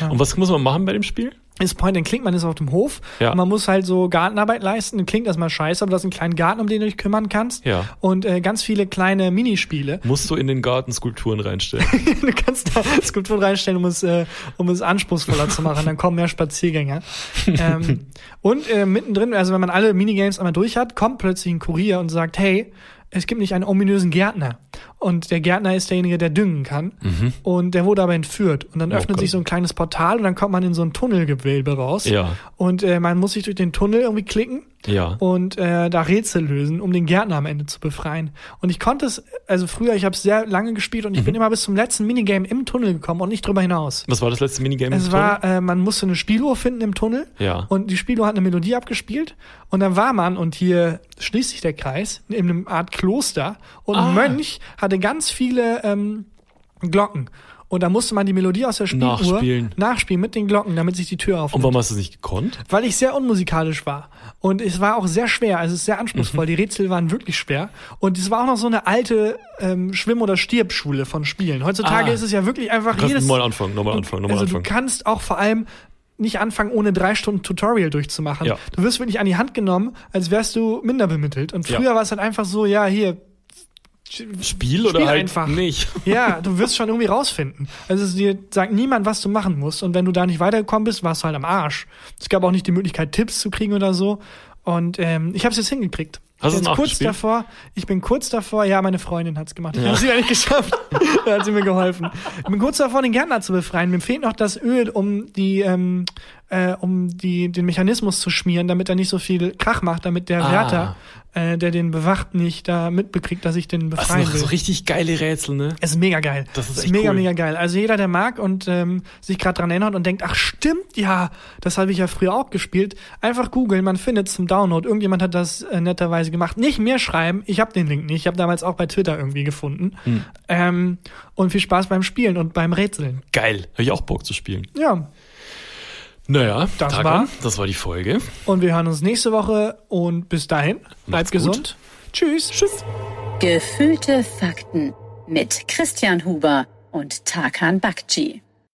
Ja. Und was muss man machen bei dem Spiel? Ist Point and Click, man ist auf dem Hof Ja. und man muss halt so Gartenarbeit leisten. Klingt erstmal scheiße, aber du hast einen kleinen Garten, um den du dich kümmern kannst. Ja. Und äh, ganz viele kleine Minispiele. Musst du in den Garten Skulpturen reinstellen. *laughs* du kannst da Skulpturen reinstellen, um es, äh, um es anspruchsvoller zu machen. Dann kommen mehr Spaziergänger. ähm, und äh, mittendrin, also wenn man alle Minigames einmal durch hat, kommt plötzlich ein Kurier und sagt, hey, es gibt nicht einen ominösen Gärtner. Und der Gärtner ist derjenige, der düngen kann. Und der wurde aber entführt. Und dann Mhm. Oh öffnet Gott. sich so ein kleines Portal und dann kommt man in so ein Tunnelgewölbe raus. Ja. Und äh, man muss sich durch den Tunnel irgendwie klicken Ja. und äh, da Rätsel lösen, um den Gärtner am Ende zu befreien. Und ich konnte es, also früher, ich habe es sehr lange gespielt und ich Mhm. bin immer bis zum letzten Minigame im Tunnel gekommen und nicht drüber hinaus. Was war das letzte Minigame? im Es war, äh, man musste eine Spieluhr finden im Tunnel Ja. und die Spieluhr hat eine Melodie abgespielt und dann war man, und hier schließt sich der Kreis, in einem Art Kloster und ein Ah. Mönch hatte ganz viele ähm, Glocken. Und da musste man die Melodie aus der Spieluhr Nachspielen. nachspielen mit den Glocken, damit sich die Tür Und aufnimmt warum hast du es nicht gekonnt? weil ich sehr unmusikalisch war. Und es war auch sehr schwer, also es ist sehr anspruchsvoll. Die Rätsel waren wirklich schwer. Und es war auch noch so eine alte ähm, Schwimm- oder Stirbschule von Spielen. Heutzutage Ah. ist es ja wirklich einfach Kannst jedes. nochmal anfangen, nochmal anfangen, nochmal also du anfangen. kannst auch vor allem nicht anfangen, ohne drei Stunden Tutorial durchzumachen. Ja. Du wirst wirklich an die Hand genommen, als wärst du minder bemittelt. Und Ja. früher war es halt einfach so, ja, hier, Spiel oder Spiel halt einfach. nicht. *laughs* Ja, du wirst schon irgendwie rausfinden. Also es dir sagt niemand, was du machen musst. Und wenn du da nicht weitergekommen bist, warst du halt am Arsch. Es gab auch nicht die Möglichkeit, Tipps zu kriegen oder so. Und ähm, ich habe es jetzt hingekriegt. Hast du es kurz nachgespielt? davor, ich bin kurz davor, ja, meine Freundin hat's gemacht. Ich habe es wieder nicht geschafft. *laughs* da hat sie mir geholfen. Ich bin kurz davor, den Gärtner zu befreien. Mir fehlt noch das Öl, um die, ähm, äh, um die, den Mechanismus zu schmieren, damit er nicht so viel Krach macht, damit der Ah. Wärter, äh, der den bewacht, nicht da mitbekriegt, dass ich den Das befreien sind will. so richtig geile Rätsel, ne? Es ist mega geil. Das ist echt mega, cool. mega geil. Also jeder, der mag und ähm, sich gerade dran erinnert und denkt, ach stimmt, ja, das habe ich ja früher auch gespielt. Einfach googeln, man findet zum Download. Irgendjemand hat das äh, netterweise gemacht. Nicht mehr schreiben, ich habe den Link nicht. Ich habe damals auch bei Twitter irgendwie gefunden. Hm. Ähm, und viel Spaß beim Spielen und beim Rätseln. Geil. Habe ich auch Bock zu spielen. Ja, Naja, Das Tarkan, war- das war die Folge. und wir hören uns nächste Woche und bis dahin, bleibt gut. gesund. Tschüss. Tschüss. Gefühlte Fakten mit Christian Huber und Tarkan Bakci.